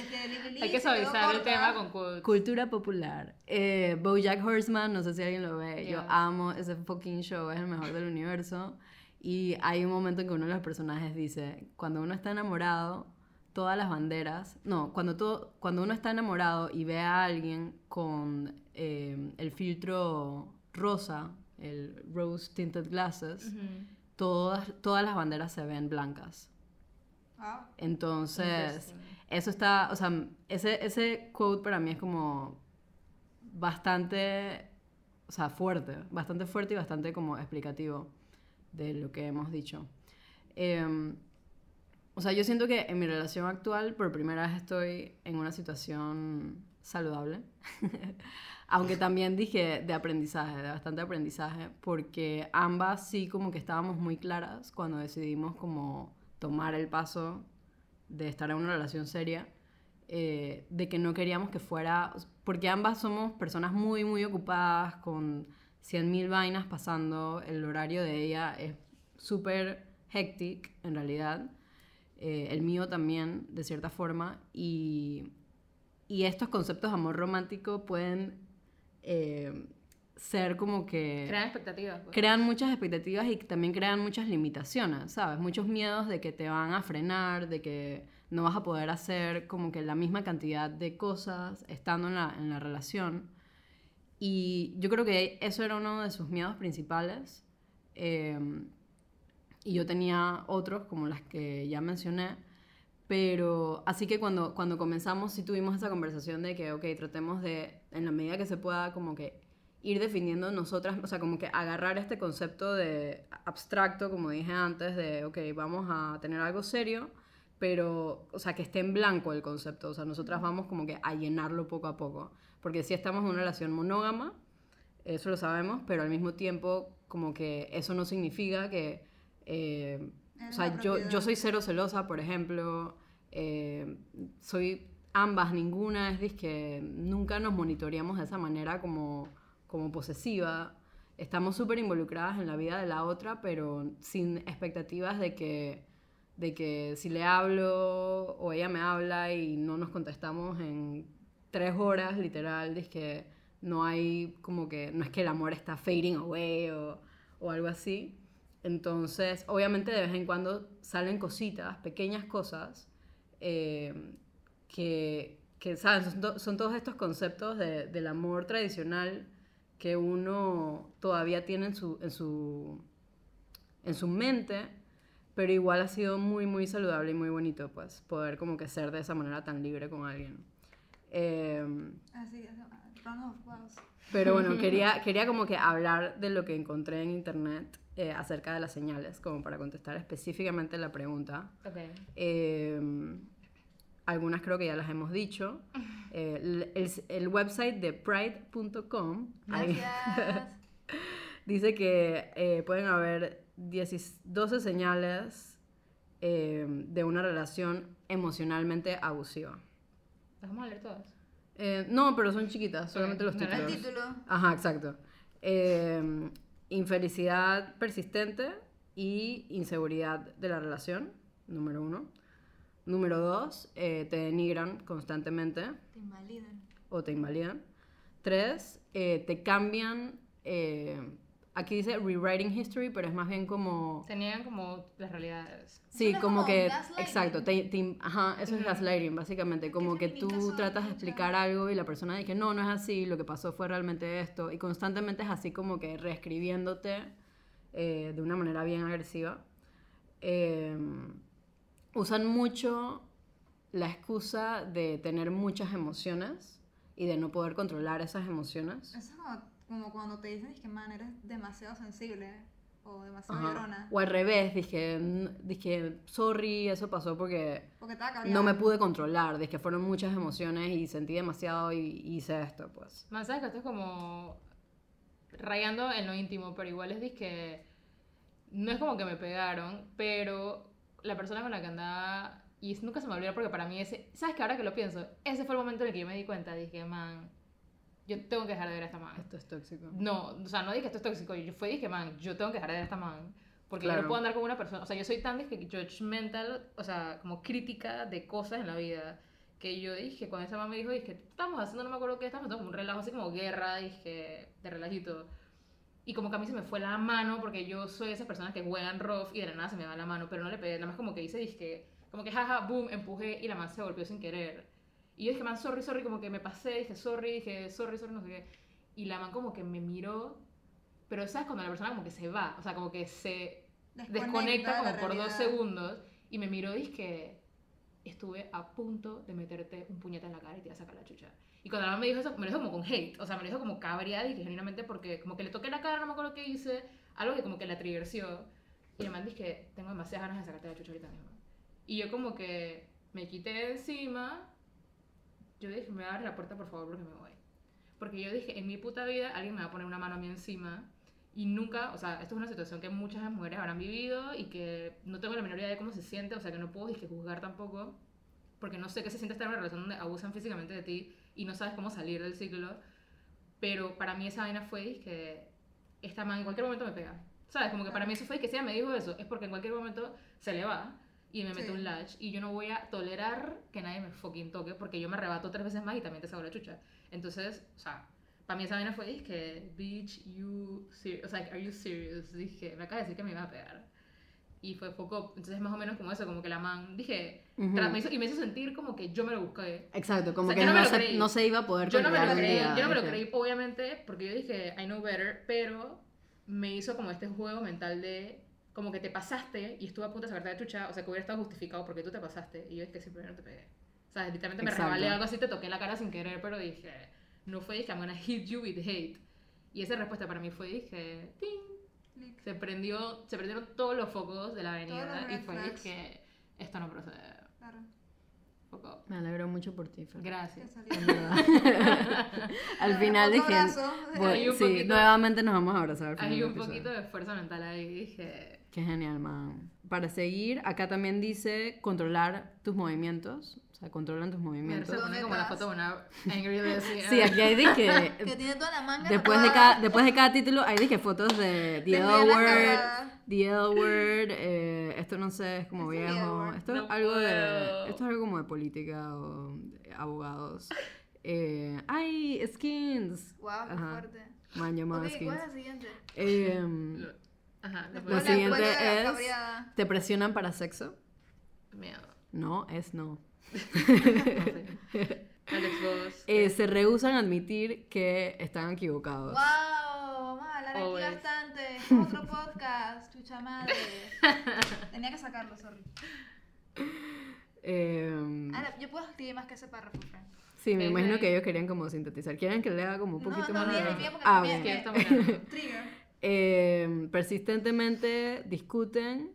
Hay que suavizar el tema con quotes. Cultura popular. Eh, Bojack Horseman, no sé si alguien lo ve. Yo Yes. amo ese fucking show, es el mejor del universo. Y hay un momento en que uno de los personajes dice, cuando uno está enamorado, todas las banderas, no, cuando, todo, cuando uno está enamorado y ve a alguien con eh, el filtro rosa, el rose tinted glasses, todas, todas las banderas se ven blancas. Wow. Entonces, eso está, o sea, ese, ese quote para mí es como bastante, o sea, fuerte, bastante fuerte y bastante como explicativo de lo que hemos dicho. Em, o sea, yo siento que en mi relación actual, por primera vez estoy en una situación saludable. (laughs) Aunque también dije de aprendizaje, de bastante aprendizaje, porque ambas sí como que estábamos muy claras cuando decidimos como tomar el paso de estar en una relación seria, eh, de que no queríamos que fuera, porque ambas somos personas muy, muy ocupadas con 100.000 vainas pasando, el horario de ella es súper hectic en realidad, eh, el mío también de cierta forma, y, y estos conceptos de amor romántico pueden eh, ser como que Crean expectativas. pues. crean muchas expectativas y también crean muchas limitaciones, ¿sabes? Muchos miedos de que te van a frenar, de que no vas a poder hacer como que la misma cantidad de cosas estando en la, en la relación. Y yo creo que eso era uno de sus miedos principales. Eh, y yo tenía otros, como las que ya mencioné. Pero así que cuando, cuando comenzamos sí tuvimos esa conversación de que, ok, tratemos de, en la medida que se pueda, como que ir definiendo nosotras, o sea, como que agarrar este concepto de abstracto, como dije antes, de, ok, vamos a tener algo serio, pero, o sea, que esté en blanco el concepto, o sea, nosotras vamos como que a llenarlo poco a poco, porque si estamos en una relación monógama, eso lo sabemos, pero al mismo tiempo como que eso no significa que... eh, o Es sea, yo, yo soy cero celosa, por ejemplo, eh, soy ambas, ninguna es que nunca nos monitoreamos de esa manera como, como posesiva. Estamos súper involucradas en la vida de la otra, pero sin expectativas de que, de que si le hablo o ella me habla y no nos contestamos en tres horas, literal, que no hay como que, no es que el amor está fading away o, o algo así. Entonces, obviamente de vez en cuando salen cositas, pequeñas cosas, eh, que, que, ¿sabes? Son, to- son todos estos conceptos de- del amor tradicional que uno todavía tiene en su, en su, en su mente, pero igual ha sido muy, muy saludable y muy bonito, pues, poder como que ser de esa manera tan libre con alguien. Así, así, round of applause. pero bueno, quería, quería como que hablar de lo que encontré en internet eh, acerca de las señales, como para contestar específicamente la pregunta. Ok. Eh, algunas creo que ya las hemos dicho. (laughs) Eh, el, el- website de pride.com (laughs) dice que eh, pueden haber 10 12 señales eh, de una relación emocionalmente abusiva. ¿Las vamos a leer todas? Eh, no, pero son chiquitas, solamente los no, no, El títulos. título. Ajá, exacto. Eh, infelicidad persistente y inseguridad de la relación, número uno. Número dos, eh, te denigran constantemente Te invalidan. o te invalidan. Tres, te cambian, aquí dice rewriting history, pero es más bien como... Se niegan como las realidades. Sí, como como que, gaslighting. exacto, te- te- ajá, eso es gaslighting, básicamente, como que tú tratas de explicar algo y la persona dice, no, no es así, lo que pasó fue realmente esto, y constantemente es así como que reescribiéndote eh, de una manera bien agresiva. Eh, usan mucho la excusa de tener muchas emociones y de no poder controlar esas emociones. Eso es como, cuando te dicen que, man, eres demasiado sensible o demasiado Ajá. llorona. O al revés, dije, dije, sorry, eso pasó porque Porque no me pude controlar, dije, fueron muchas emociones y sentí demasiado y hice esto, pues. Man, ¿sabes que esto es como... rayando en lo íntimo, pero igual es que no es como que me pegaron, pero la persona con la que andaba, y nunca se me olvidó porque para mí ese, ¿sabes que Ahora que lo pienso, ese fue el momento en el que yo me di cuenta, dije, man, yo tengo que dejar de ver a esta man. Esto es tóxico. No, o sea, no dije esto es tóxico, yo fue dije, man, yo tengo que dejar de ver a esta man. Porque yo no puedo andar con una persona, o sea, yo soy tan judgmental, o sea, como crítica de cosas en la vida, que yo dije, cuando esa mamá me dijo, dije, estamos haciendo, no me acuerdo qué, estamos haciendo un relajo así como guerra, dije, de relajito. Y como que a mí se me fue la mano, porque yo soy esa persona que juegan rough y de la nada se me va la mano, pero no le pegué, nada más como que hice, dije, como que jaja, boom, empujé y la mano se golpeó sin querer. Y yo dije, man, sorry, sorry, como que me pasé, dije, sorry, dije, sorry, sorry, no sé qué. Y la man como que me miró, pero ¿sabes? Cuando la persona como que se va, o sea, como que se desconecta, como por dos segundos y me miró y dije, estuve a punto de meterte un puñete en la cara y te iba a sacar la chucha. Y cuando la mamá me dijo eso, me lo dijo como con hate, o sea, me lo dijo como cabreada y que genuinamente porque como que le toqué la cara, no me acuerdo qué hice, algo que como que la triggerció. Y la mamá dije, tengo demasiadas ganas de sacarte la chucha ahorita mismo. Y yo como que me quité encima, yo dije, me abre la puerta por favor porque me voy. Porque yo dije, en mi puta vida alguien me va a poner una mano a mí encima y nunca, o sea, esto es una situación que muchas mujeres habrán vivido y que no tengo la menor idea de cómo se siente, o sea, que no puedo dije, juzgar tampoco, porque no sé qué se siente estar en una relación donde abusan físicamente de ti y no sabes cómo salir del ciclo. Pero para mí esa vaina fue que esta man en cualquier momento me pega. ¿Sabes? Como que para mí eso fue que si ella me dijo eso, es porque en cualquier momento se le va y me mete un latch y yo no voy a tolerar que nadie me fucking toque porque yo me arrebato tres veces más y también te saco la chucha. Entonces, o sea, para mí esa vaina fue, dije, bitch, you serious, o sea, are you serious? Dije, me acaba de decir que me iba a pegar. Y fue poco, entonces más o menos como eso, como que la man, dije, y me hizo sentir como que yo me lo busqué. Exacto, como que no, se, no, se, iba a poder Yo no me lo creí, yo no me lo creí, obviamente, porque yo dije, I know better, pero me hizo como este juego mental de, como que te pasaste y estuve a punto de sacarte de chucha, o sea, que hubiera estado justificado porque tú te pasaste, y yo es que simplemente no te pegué. O sea, literalmente me rebalé algo así, te toqué la cara sin querer, pero dije no fue dije, I'm gonna hit you with hate. Y esa respuesta para mí fue dije, ¡ting! Se, prendió, se prendieron todos los focos de la avenida y fue dije, esto no procede. Claro. Foco. Me alegro mucho por ti, Fer. Gracias. (laughs) (laughs) Al final dije, bueno, sí, nuevamente nos vamos a abrazar. Hay un poquito de fuerza mental ahí, dije... Qué genial, man. Para seguir, acá también dice controlar tus movimientos sea, controlan tus movimientos. Se como la foto de una Angry Sí, aquí hay dije... (laughs) que tiene toda la manga después de, cada, después de cada título hay dije fotos de The L Word, The L Word, eh, esto no sé, es como viejo. Esto es algo de... Esto es algo como de política o abogados. Eh, ¡Ay! Skins. ¡Wow! ¡Qué fuerte! Man llamado okay, ¿Cuál es la siguiente? Eh, Ajá, la siguiente es... ¿Te presionan para sexo? Miedo. No, es no. Alex eh, se rehusan a admitir que están equivocados. ¡Wow! Vamos a hablar aquí bastante. otro podcast, chucha madre. Tenía que sacarlo, sorry. Eh, Ahora, yo puedo escribir más que ese párrafo, Frank. Sí, me imagino que ellos querían como sintetizar. ¿Quieren que lea como un poquito no, más? No, bien, ah, bien. Trigger. Eh, persistentemente discuten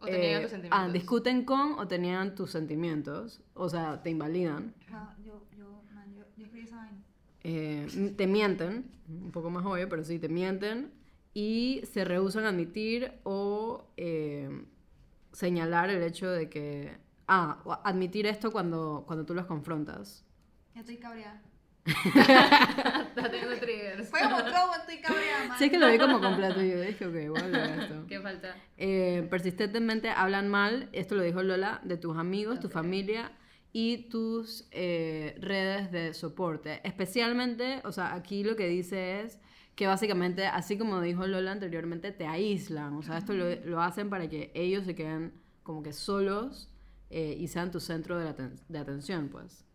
o tenían tus eh, sentimientos. Ah, discuten con o tenían tus sentimientos. O sea, te invalidan. Ah, yo, yo, man, yo, yo escribí esa vaina. Eh, te mienten, un poco más obvio, pero sí, te mienten. Y se rehusan a admitir o eh, señalar el hecho de que. Ah, admitir esto cuando, cuando tú los confrontas. Ya estoy cabreada. Está teniendo triggers. Fue como trobo, estoy cabreada, Sí, es que lo vi como completo y yo dije, ok, voy a esto. ¿Qué falta? Eh, persistentemente hablan mal, esto lo dijo Lola, de tus amigos, tu familia y tus eh, redes de soporte. Especialmente, o sea, aquí lo que dice es que básicamente, así como dijo Lola anteriormente, te aíslan. O sea, esto lo, lo hacen para que ellos se queden como que solos eh, y sean tu centro de, de atención, pues.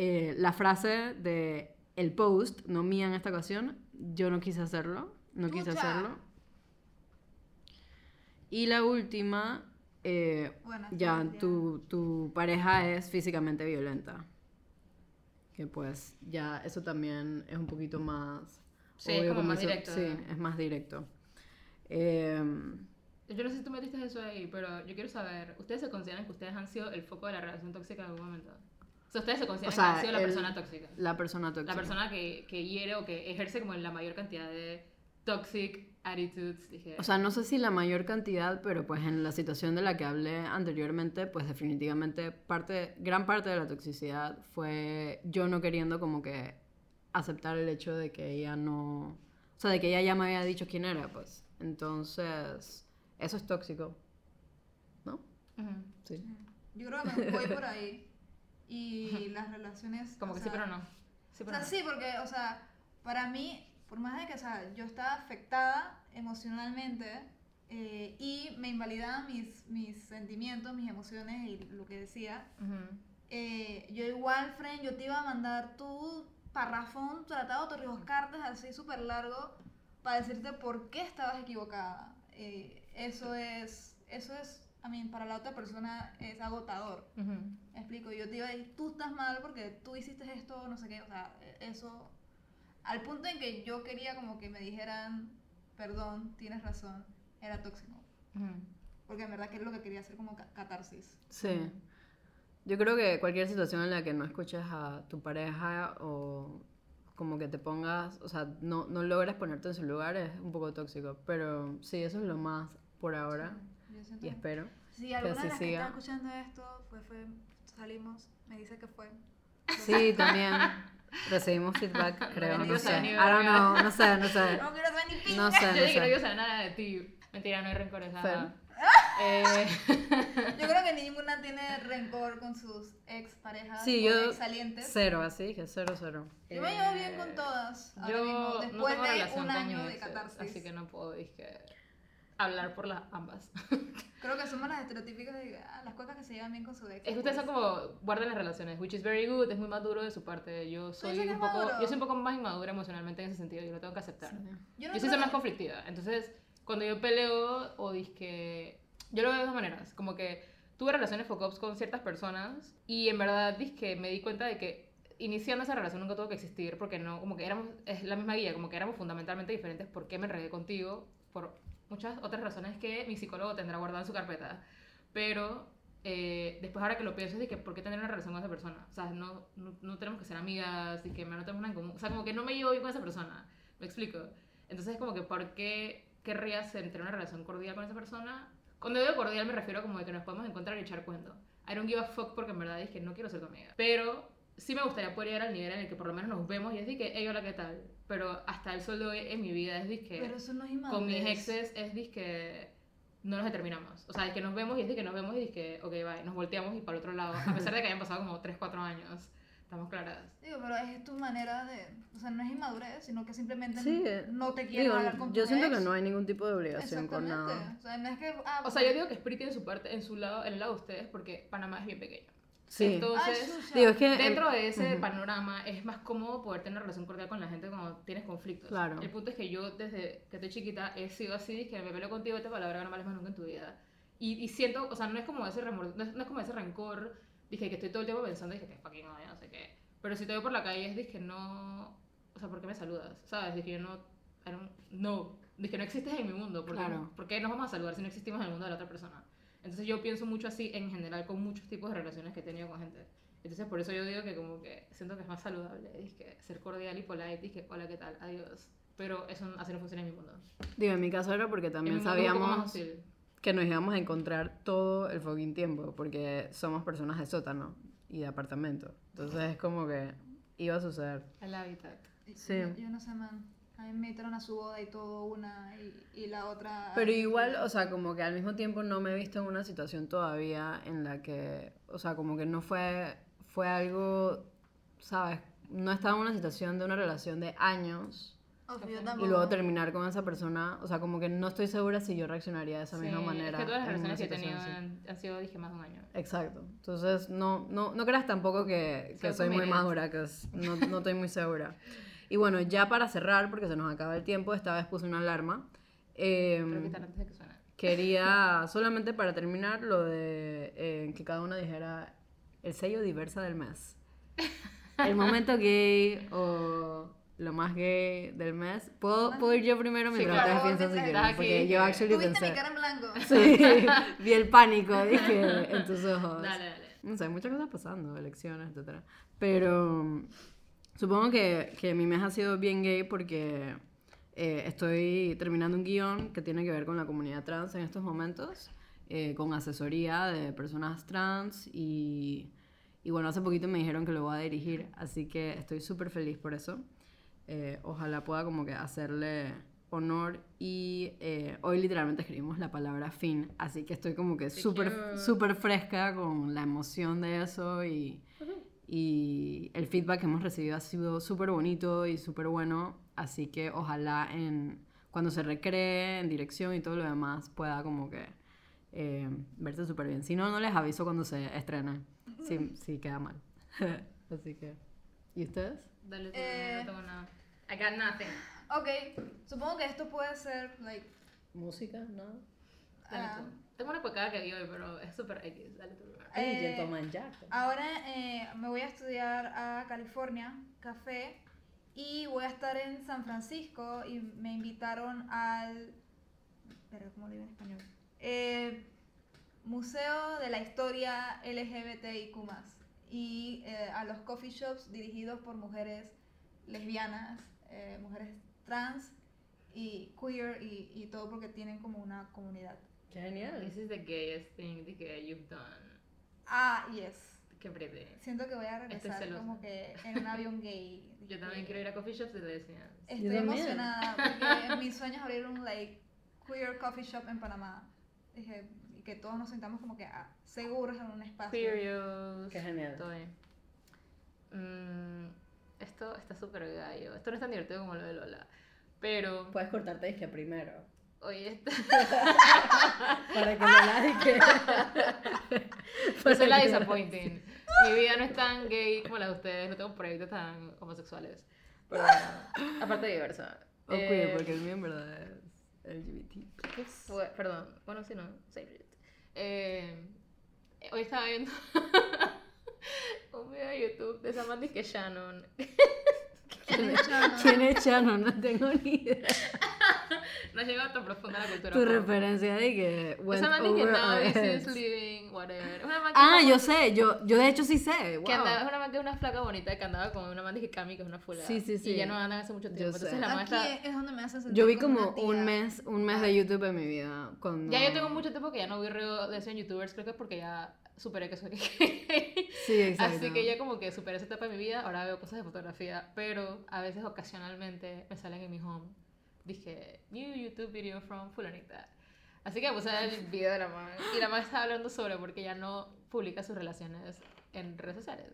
Eh, la frase de el post, no mía en esta ocasión, yo no quise hacerlo, no quise hacerlo. Y la última, eh, ya, tu, tu, pareja es físicamente violenta. Que pues ya eso también es un poquito más... Sí, es como más directo. Sí, es más directo. Yo no sé si tú metiste eso ahí, pero yo quiero saber, ¿ustedes se consideran que ustedes han sido el foco de la relación tóxica en algún momento? O sea, ustedes se consideran O sea, que ha sido la el- persona tóxica. La persona tóxica. La persona que, que hiere o que ejerce como la mayor cantidad de toxic attitudes. Dije, O sea, no sé si la mayor cantidad, pero pues en la situación de la que hablé anteriormente, pues definitivamente parte, gran parte de la toxicidad fue yo no queriendo como que aceptar el hecho de que ella no, o sea, de que ella ya me había dicho quién era, pues. Entonces, eso es tóxico, ¿no? ujú. Sí. Yo creo que me voy por ahí. Y las relaciones. como o que sea, sí, pero no. Sí, O pero sea, no. sí, porque, o sea, para mí, por más de que, o sea, yo estaba afectada emocionalmente eh, y me invalidaban mis, mis sentimientos, mis emociones y lo que decía, Ujú. eh, yo igual, friend, yo te iba a mandar tu parrafón, tratado, cartas así súper largo para decirte por qué estabas equivocada. Eh, eso es, eso es, a mí, para la otra persona es agotador. Ujú. Me explico, yo te iba a decir, tú estás mal porque tú hiciste esto, no sé qué, o sea, eso, al punto en que yo quería como que me dijeran, perdón, tienes razón, era tóxico. Ujú. Porque en verdad que es lo que quería hacer como ca- catarsis. Sí. Yo creo que cualquier situación en la que no escuches a tu pareja o como que te pongas, o sea, no, no logres ponerte en su lugar es un poco tóxico. Pero sí, eso es lo más por ahora Yo siento y espero. Si alguna así de las que siga. está escuchando esto fue, fue, salimos, me dice que fue. Sí, también recibimos feedback, (laughs) creo, No no sé. I don't know, no sé, no sé. (laughs) No quiero saber ni. No sé, (laughs) Yo no dije que no quiero sé. saber nada de ti. Mentira, no hay rencores. Fer. jaja. Eh, Yo creo que ninguna tiene rencor con sus ex parejas Sí, o yo ex salientes. cero, así que cero, cero. Yo me llevo bien con todas. Ahora yo mismo, no después tengo de relación un con año mis de exes, catarsis. Así que no puedo dizque, hablar por las ambas. (laughs) Creo que somos las estereotípicas de ah, las cuecas que se llevan bien con su ex. Es que ustedes son como guardan las relaciones, which is very good, es muy maduro de su parte. Yo soy un poco, maduro? yo soy un poco más inmadura emocionalmente en ese sentido, yo lo tengo que aceptar. Yo, no Yo sí soy más conflictiva. Entonces, cuando yo peleo o disque. Yo lo veo de dos maneras. Como que tuve relaciones fuck-ups con ciertas personas y en verdad disque me di cuenta de que iniciando esa relación nunca tuvo que existir porque no, como que éramos, es la misma guía, como que éramos fundamentalmente diferentes. ¿Por qué me enredé contigo? Por muchas otras razones que mi psicólogo tendrá guardado en su carpeta. Pero eh, después ahora que lo pienso es de que ¿por qué tener una relación con esa persona? O sea, no, no, tenemos que ser amigas y que no tenemos nada en común. O sea, como que no me llevo bien con esa persona. ¿Me explico? Entonces, como que ¿por qué querrías tener una relación cordial con esa persona? Cuando digo cordial me refiero como de que nos podemos encontrar y echar cuento. I don't give a fuck porque en verdad es que no quiero ser tu amiga. Pero sí me gustaría poder llegar al nivel en el que por lo menos nos vemos y es de que, hey, hola, ¿qué tal? Pero hasta el sol de hoy en mi vida es de que Pero eso no es con mis inmadurez. exes es de que no nos determinamos. O sea, es que nos vemos y es de que nos vemos y es que, ok, bye, nos volteamos y para el otro lado. A pesar de que hayan pasado como 3, 4 años. Estamos claras. Digo, pero es tu manera de. O sea, no es inmadurez, sino que simplemente Sí, no te quieres Digo, hablar con tu yo siento ex. que no hay ningún tipo de obligación con nada. O sea, no es que. Ah, O sea, yo digo que Spree tiene su parte en su lado, en el lado de ustedes, porque Panamá es bien pequeño. Sí. Ay, Entonces, chucha. Digo, es que... dentro de ese Ujú. panorama es más cómodo poder tener una relación cordial con la gente cuando tienes conflictos. Claro. El punto es que yo desde que estoy chiquita he sido así, que me peleo contigo, te palabra no vales más nunca en tu vida. Y, y siento, o sea, no es como ese remor- no es, no es como ese rencor, dije que estoy todo el tiempo pensando, dije que fucking odio, no sé qué. Pero si te veo por la calle es dije no, o sea, ¿por qué me saludas? ¿Sabes? Dije yo no, no, dije no existes en mi mundo, ¿por qué, Claro. ¿por qué nos vamos a saludar si no existimos en el mundo de la otra persona? Entonces yo pienso mucho así en general con muchos tipos de relaciones que he tenido con gente. Entonces por eso yo digo que como que siento que es más saludable, dije, ser cordial y polite, dije, hola, ¿qué tal? Adiós. Pero eso así no funciona en mi mundo. Digo, en mi caso era porque también es sabíamos que nos íbamos a encontrar todo el fucking tiempo, porque somos personas de sótano y de apartamento. Entonces es como que iba a suceder. El hábitat. Sí. Yo, yo no sé, man. A mí me invitaron a su boda y todo una y, y la otra. Pero igual, o sea, como que al mismo tiempo no me he visto en una situación todavía en la que, o sea, como que no fue, fue algo, ¿sabes? No estaba en una situación de una relación de años yo y luego terminar con esa persona, o sea, como que no estoy segura si yo reaccionaría de esa Sí, misma manera. Es que todas las relaciones que he tenido así. han, sido, dije, más de un año. Exacto. Entonces, no, no, no creas tampoco que, que Soy muy madura, que es- no, no estoy muy segura. (laughs) Y bueno, ya para cerrar, porque se nos acaba el tiempo, esta vez puse una alarma. Eh, Creo que antes de que suene. Quería, (laughs) solamente para terminar, lo de eh, que cada una dijera el sello diversa del mes. El momento gay o lo más gay del mes. ¿Puedo, puedo ir yo primero Sí, mientras claro. ustedes piensan si quieren? aquí, Porque yo actually Tuviste mi pensé. cara en blanco. (laughs) Sí, vi el pánico, dije, en tus ojos. Dale, dale. No sé, hay muchas cosas pasando, elecciones, etc. Pero supongo que, que mi mes ha sido bien gay porque eh, estoy terminando un guion que tiene que ver con la comunidad trans en estos momentos, eh, con asesoría de personas trans y, y bueno, hace poquito me dijeron que lo voy a dirigir, así que estoy súper feliz por eso. Eh, ojalá pueda como que hacerle honor y eh, hoy literalmente escribimos la palabra fin, así que estoy como que súper súper fresca con la emoción de eso y, y el feedback que hemos recibido ha sido súper bonito y súper bueno, así que ojalá en, cuando se recree en dirección y todo lo demás pueda como que eh, verse súper bien. Si no, no les aviso cuando se estrene, si, si queda mal. (laughs) así que, ¿y ustedes? Dale tú, Eh. no tengo nada. I got nothing. Ok, supongo que esto puede ser, like, ¿Música? ¿No? Dale ah, tú. Tengo una pecada que vi hoy, pero es súper X. Dale tú. Eh, Gentleman Jack. Ahora eh, me voy a estudiar a California, café, y voy a estar en San Francisco y me invitaron al... Pero, ¿cómo lo digo en español? Eh, Museo de la Historia LGBTIQ+, y eh, a los coffee shops dirigidos por mujeres lesbianas, eh, mujeres trans y queer y, y todo porque tienen como una comunidad. Genial. This is the gayest thing que you've done. Ah, yes. Qué pretty. Siento que voy a Estoy regresar celosa. como que en un avión (laughs) gay. Yo también quiero ir a coffee shops de lesbians. Estoy emocionada porque (laughs) en mis sueños abrir un like queer coffee shop en Panamá. Dije y que todos nos sintamos como que ah, seguros en un espacio. Queerios. Qué genial. Estoy. Mm, esto está súper gallo. Esto no es tan divertido como lo de Lola. Pero, Puedes cortarte disque primero. Oye, (laughs) esto. Para que no la disque. Yo soy la disappointing. Mi vida no es tan gay como la de ustedes. No tengo proyectos tan homosexuales. Pero bueno, aparte diversa. O queer, Eh, porque el mío en verdad es LGBT. Fue- perdón, bueno, si no, save it. Eh, hoy estaba viendo (laughs) un video de YouTube de esa man que Shannon. ¿Quién es (laughs) Chano? ¿Quién es Shannon? No tengo ni idea. No llegado tan profunda la cultura. Tu pop. referencia de que went Esa man que now our is living, whatever. Es una man que Ah, yo sé, yo, yo de hecho sí sé. Que andaba, es Wow. una man que es una flaca bonita que andaba con una man que Cami, que es una fula. Sí, sí, sí. Y ya no andan hace mucho tiempo. Yo Entonces sé. la man Aquí está... es donde me hace sentir Yo vi como como un mes, un mes de YouTube en mi vida. Cuando... Ya yo tengo mucho tiempo que ya no veo de eso en youtubers, creo que es porque ya superé que soy gay. Sí, exacto. Así que ya como que superé esa etapa de mi vida, ahora veo cosas de fotografía, pero a veces ocasionalmente me salen en mi home. Dije, new YouTube video from fulanita. Así que puse el video de la man y la man estaba hablando sobre porque ya no publica sus relaciones en redes sociales.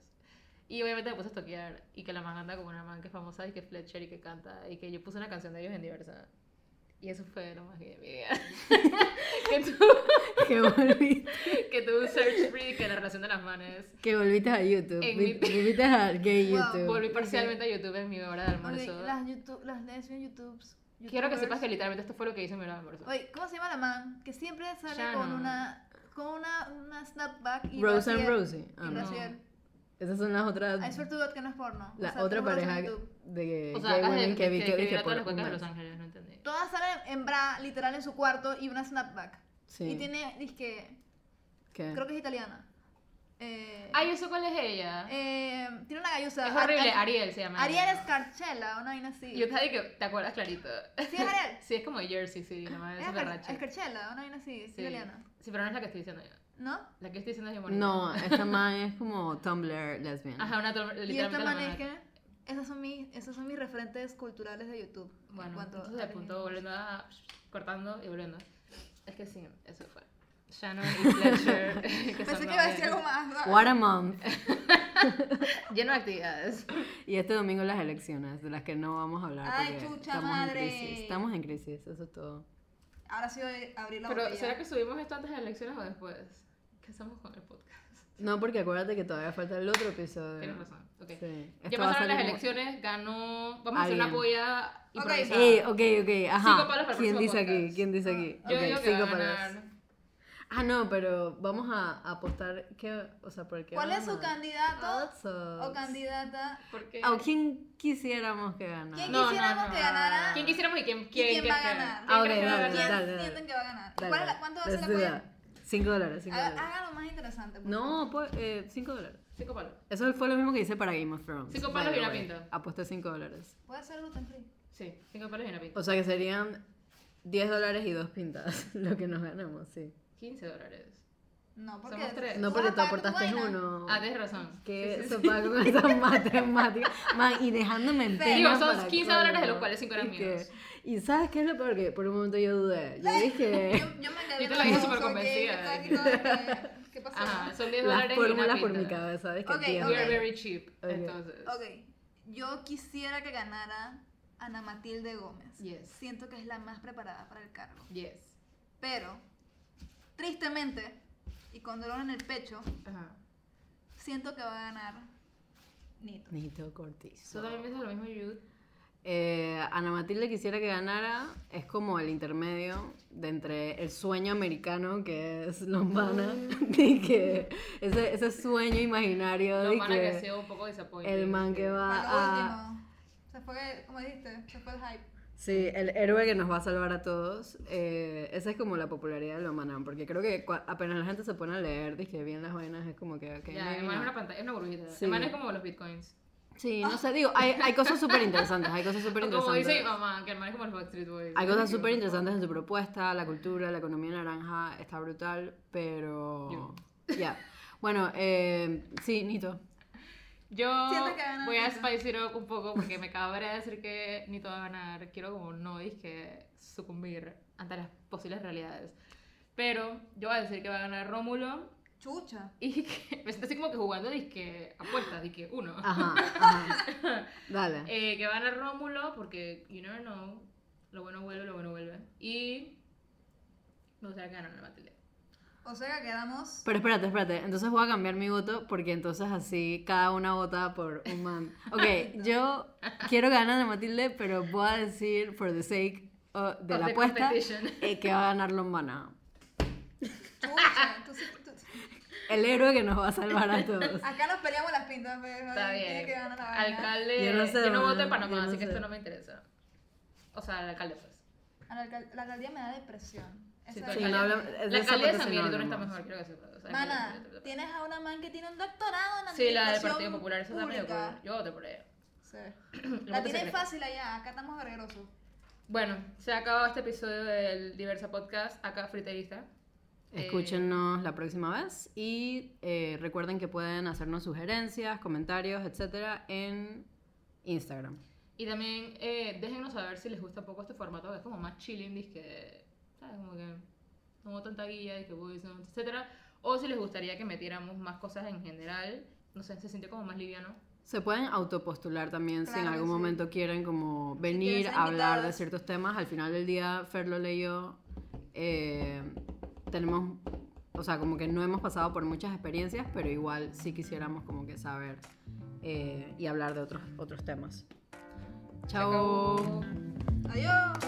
Y obviamente me puse a toquear y que la man anda como una man que es famosa y que es Fletcher y que canta y que yo puse una canción de ellos en diversa. Y eso fue lo más gay de mi vida. que, (laughs) tu, (laughs) Que volviste, que tuve un search free que la relación de las manes. que volviste a YouTube. En mi- Volviste a gay Wow, YouTube. Volví parcialmente a YouTube en mi hora de almuerzo. las, YouTube, las lesbian YouTubes. Quiero que YouTubers. sepas que literalmente esto fue lo que hice en mi hora de almuerzo. Oye, ¿cómo se llama la man? Que siempre sale con una con una, una snapback y Rose and Raciel. Rosie. Ah, y no. Esas son las otras. I swear to God que no es porno. La O sea, otra pareja de o sea, women que vi que, que que a todas por las de Los. Ángeles, no entendí. Todas salen en bra, literal, en su cuarto y una snapback. Sí. Y tiene, disque, ¿Qué? creo que es italiana. Eh, Ay, ¿eso cuál es ella? eh, tiene una gallosa. es horrible, Ar- Ar- Ariel se llama. Ariel ella. Scarcella, una vaina así. Yo te dije que te acuerdas clarito. ¿Sí es Ariel? (laughs) Sí, es como Jersey, sí, madre Es es Scar- berrache. Scarcella, una vaina así, Sí. italiana. Sí, pero no es la que estoy diciendo yo. ¿No? La que estoy diciendo es bonita. No, (laughs) esta man es como Tumblr lesbian. Ajá, una to- Y esta man es que esos son mis, esos son mis referentes culturales de YouTube. en Bueno, cuanto entonces de punto volviendo a cortando y volviendo. Es que sí, eso fue. Shannon y Fletcher. (laughs) que Pensé son que iba a decir algo más. ¿no? What a month. (laughs) Lleno de actividades. Y este domingo las elecciones, de las que no vamos a hablar. Ay, porque chucha estamos madre. en crisis. Estamos en crisis, eso es todo. Ahora sí voy a abrir la Pero, botella. ¿será que subimos esto antes de las elecciones o después? ¿Qué hacemos con el podcast? No, porque acuérdate que todavía falta el otro episodio. Tienes razón. Ok. Sí. Ya a pasaron las como- elecciones, ganó. Vamos a hacer una polla Ok. Eh, ok, ok, ajá. Cinco palos para ¿Quién dice aquí? podcast. ¿Quién dice aquí? Yo Ok, digo que cinco va a palos. ganar. Ah, no, pero vamos a apostar que, o sea, por qué ¿Cuál es su candidato o candidata? Porque... ¿O quién quisiéramos que ganara? ¿Quién No, quisiéramos no, no. que ganara? ¿Quién quisiéramos y quién, ¿Y quién, quién va a que- ganar? ¿Quién Ah, va a dale, ¿Quién ganar? dale. sienten que va a ganar? Dale, ¿Cuál es la- ¿Cuánto va a ser la that. 5 dólares, 5 Haga- dólares. Hágalo más interesante. No, pues, 5 dólares. Cinco palos. Eso fue lo mismo que hice para Game of Thrones. Cinco palos y una pinta. Aposté 5 dólares. Puede ser gluten free. Sí, cinco palos y una pinta. O sea que serían 10 dólares y dos pintas (laughs) lo que nos ganamos, sí. 15 dólares. No, porque. Somos tres. No, porque tú aportaste vaina. uno. Ah, tienes razón. Que Sí, sí, se sí. paga con esas (laughs) matemáticas. Man, y dejándome en pena. Digo, son para 15 colmo. dólares, de los cuales cinco eran Y que- míos. Y ¿sabes qué es lo peor? Que por un momento yo dudé. Yo (laughs) dije... Yo, yo me quedé. Yo te la dije súper convencida que ¿Qué pasó? Ajá, son 10 Las dólares una fórmulas por mi cabeza, ¿sabes? Ok, que 10 ok. We are very cheap. Ok. Entonces. Ok, yo quisiera que ganara Ana Matilde Gómez. Yes. Siento que es la más preparada para el cargo. Yes. Pero, tristemente, y con dolor en el pecho, Ajá. siento que va a ganar Nito. Nito Cortizo. ¿Tú también piensas lo mismo, Jude? Eh, Ana Matilde quisiera que ganara, es como el intermedio de entre el sueño americano que es Lombana (laughs) y que ese, ese sueño imaginario de Lo van a que que sea un poco el man que va a... se fue, como dijiste, se fue el hype. Sí, el héroe que nos va a salvar a todos. eh, esa es como la popularidad de Lombana, porque creo que apenas la gente se pone a leer, dije bien las vainas, es como que... ok, Ya, el man es not. una pantalla, es una burbujita. Sí. El man es como los bitcoins. Sí, no sé, digo, hay, hay cosas súper interesantes, hay cosas súper (laughs) O como interesantes. dice mi mamá, que el man es como los Backstreet Boys. Hay cosas súper interesantes en su propuesta, la cultura, la economía naranja está brutal, pero... Ya. Bueno, eh, sí, Nito. Yo voy a it up un poco porque me cabré de decir que Nito va a ganar. Quiero como no que sucumbir ante las posibles realidades. Pero yo voy a decir que va a ganar Rómulo Chucha. y (laughs) que me siento así como que jugando disque apuestas, disque uno. Ajá, ajá. (laughs) Dale. Eh, que va a ganar Rómulo porque you never know. Lo bueno vuelve, lo bueno vuelve. Y me gustaría que ganara Matilde. O sea que quedamos. Pero espérate, espérate. Entonces voy a cambiar mi voto porque entonces así cada una vota por un man. Ok, (laughs) (laughs) yo quiero ganar a Matilde, pero voy a decir, for the sake uh, de Of la the apuesta, (laughs) eh, que va a ganar Lombana. El héroe que nos va a salvar a todos. Acá nos peleamos las pintas, pero Está tiene bien. que ganar la vaina. Alcalde. Yo no sé, yo no voto en Panamá, no así que sé. esto no me interesa. O sea, el alcalde, pues. La, alcal- la alcaldía me da depresión. Sí, la esa alcaldía de San no hablamos. mejor, quiero que sepas. O sea, Mana, tienes a una man que tiene un doctorado en Sí, la del administración Partido Popular, eso está medio. Yo voté por ella. Sí. (clears throat) La tienen secreto. fácil allá, acá estamos verguerosos. Bueno, se ha acabado este episodio del Diversa Podcast, acá Friterista. Eh, Escúchenos la próxima vez y eh, recuerden que pueden hacernos sugerencias, comentarios, etcétera, en Instagram. y también eh, déjenos saber si les gusta un poco este formato, que es como más chilling, que, ¿sabes? Como que no hubo tanta guía, que voice notes, etcétera. O si les gustaría que metiéramos más cosas en general, no sé, se siente como más liviano. Se pueden autopostular también si en Claro que algún sí. momento quieren como venir a hablar de ciertos temas. Al final del día, Fer lo leyó. eh, tenemos, o sea, como que no hemos pasado por muchas experiencias, pero igual sí quisiéramos como que saber eh, y hablar de otros, otros temas. Chao. Adiós.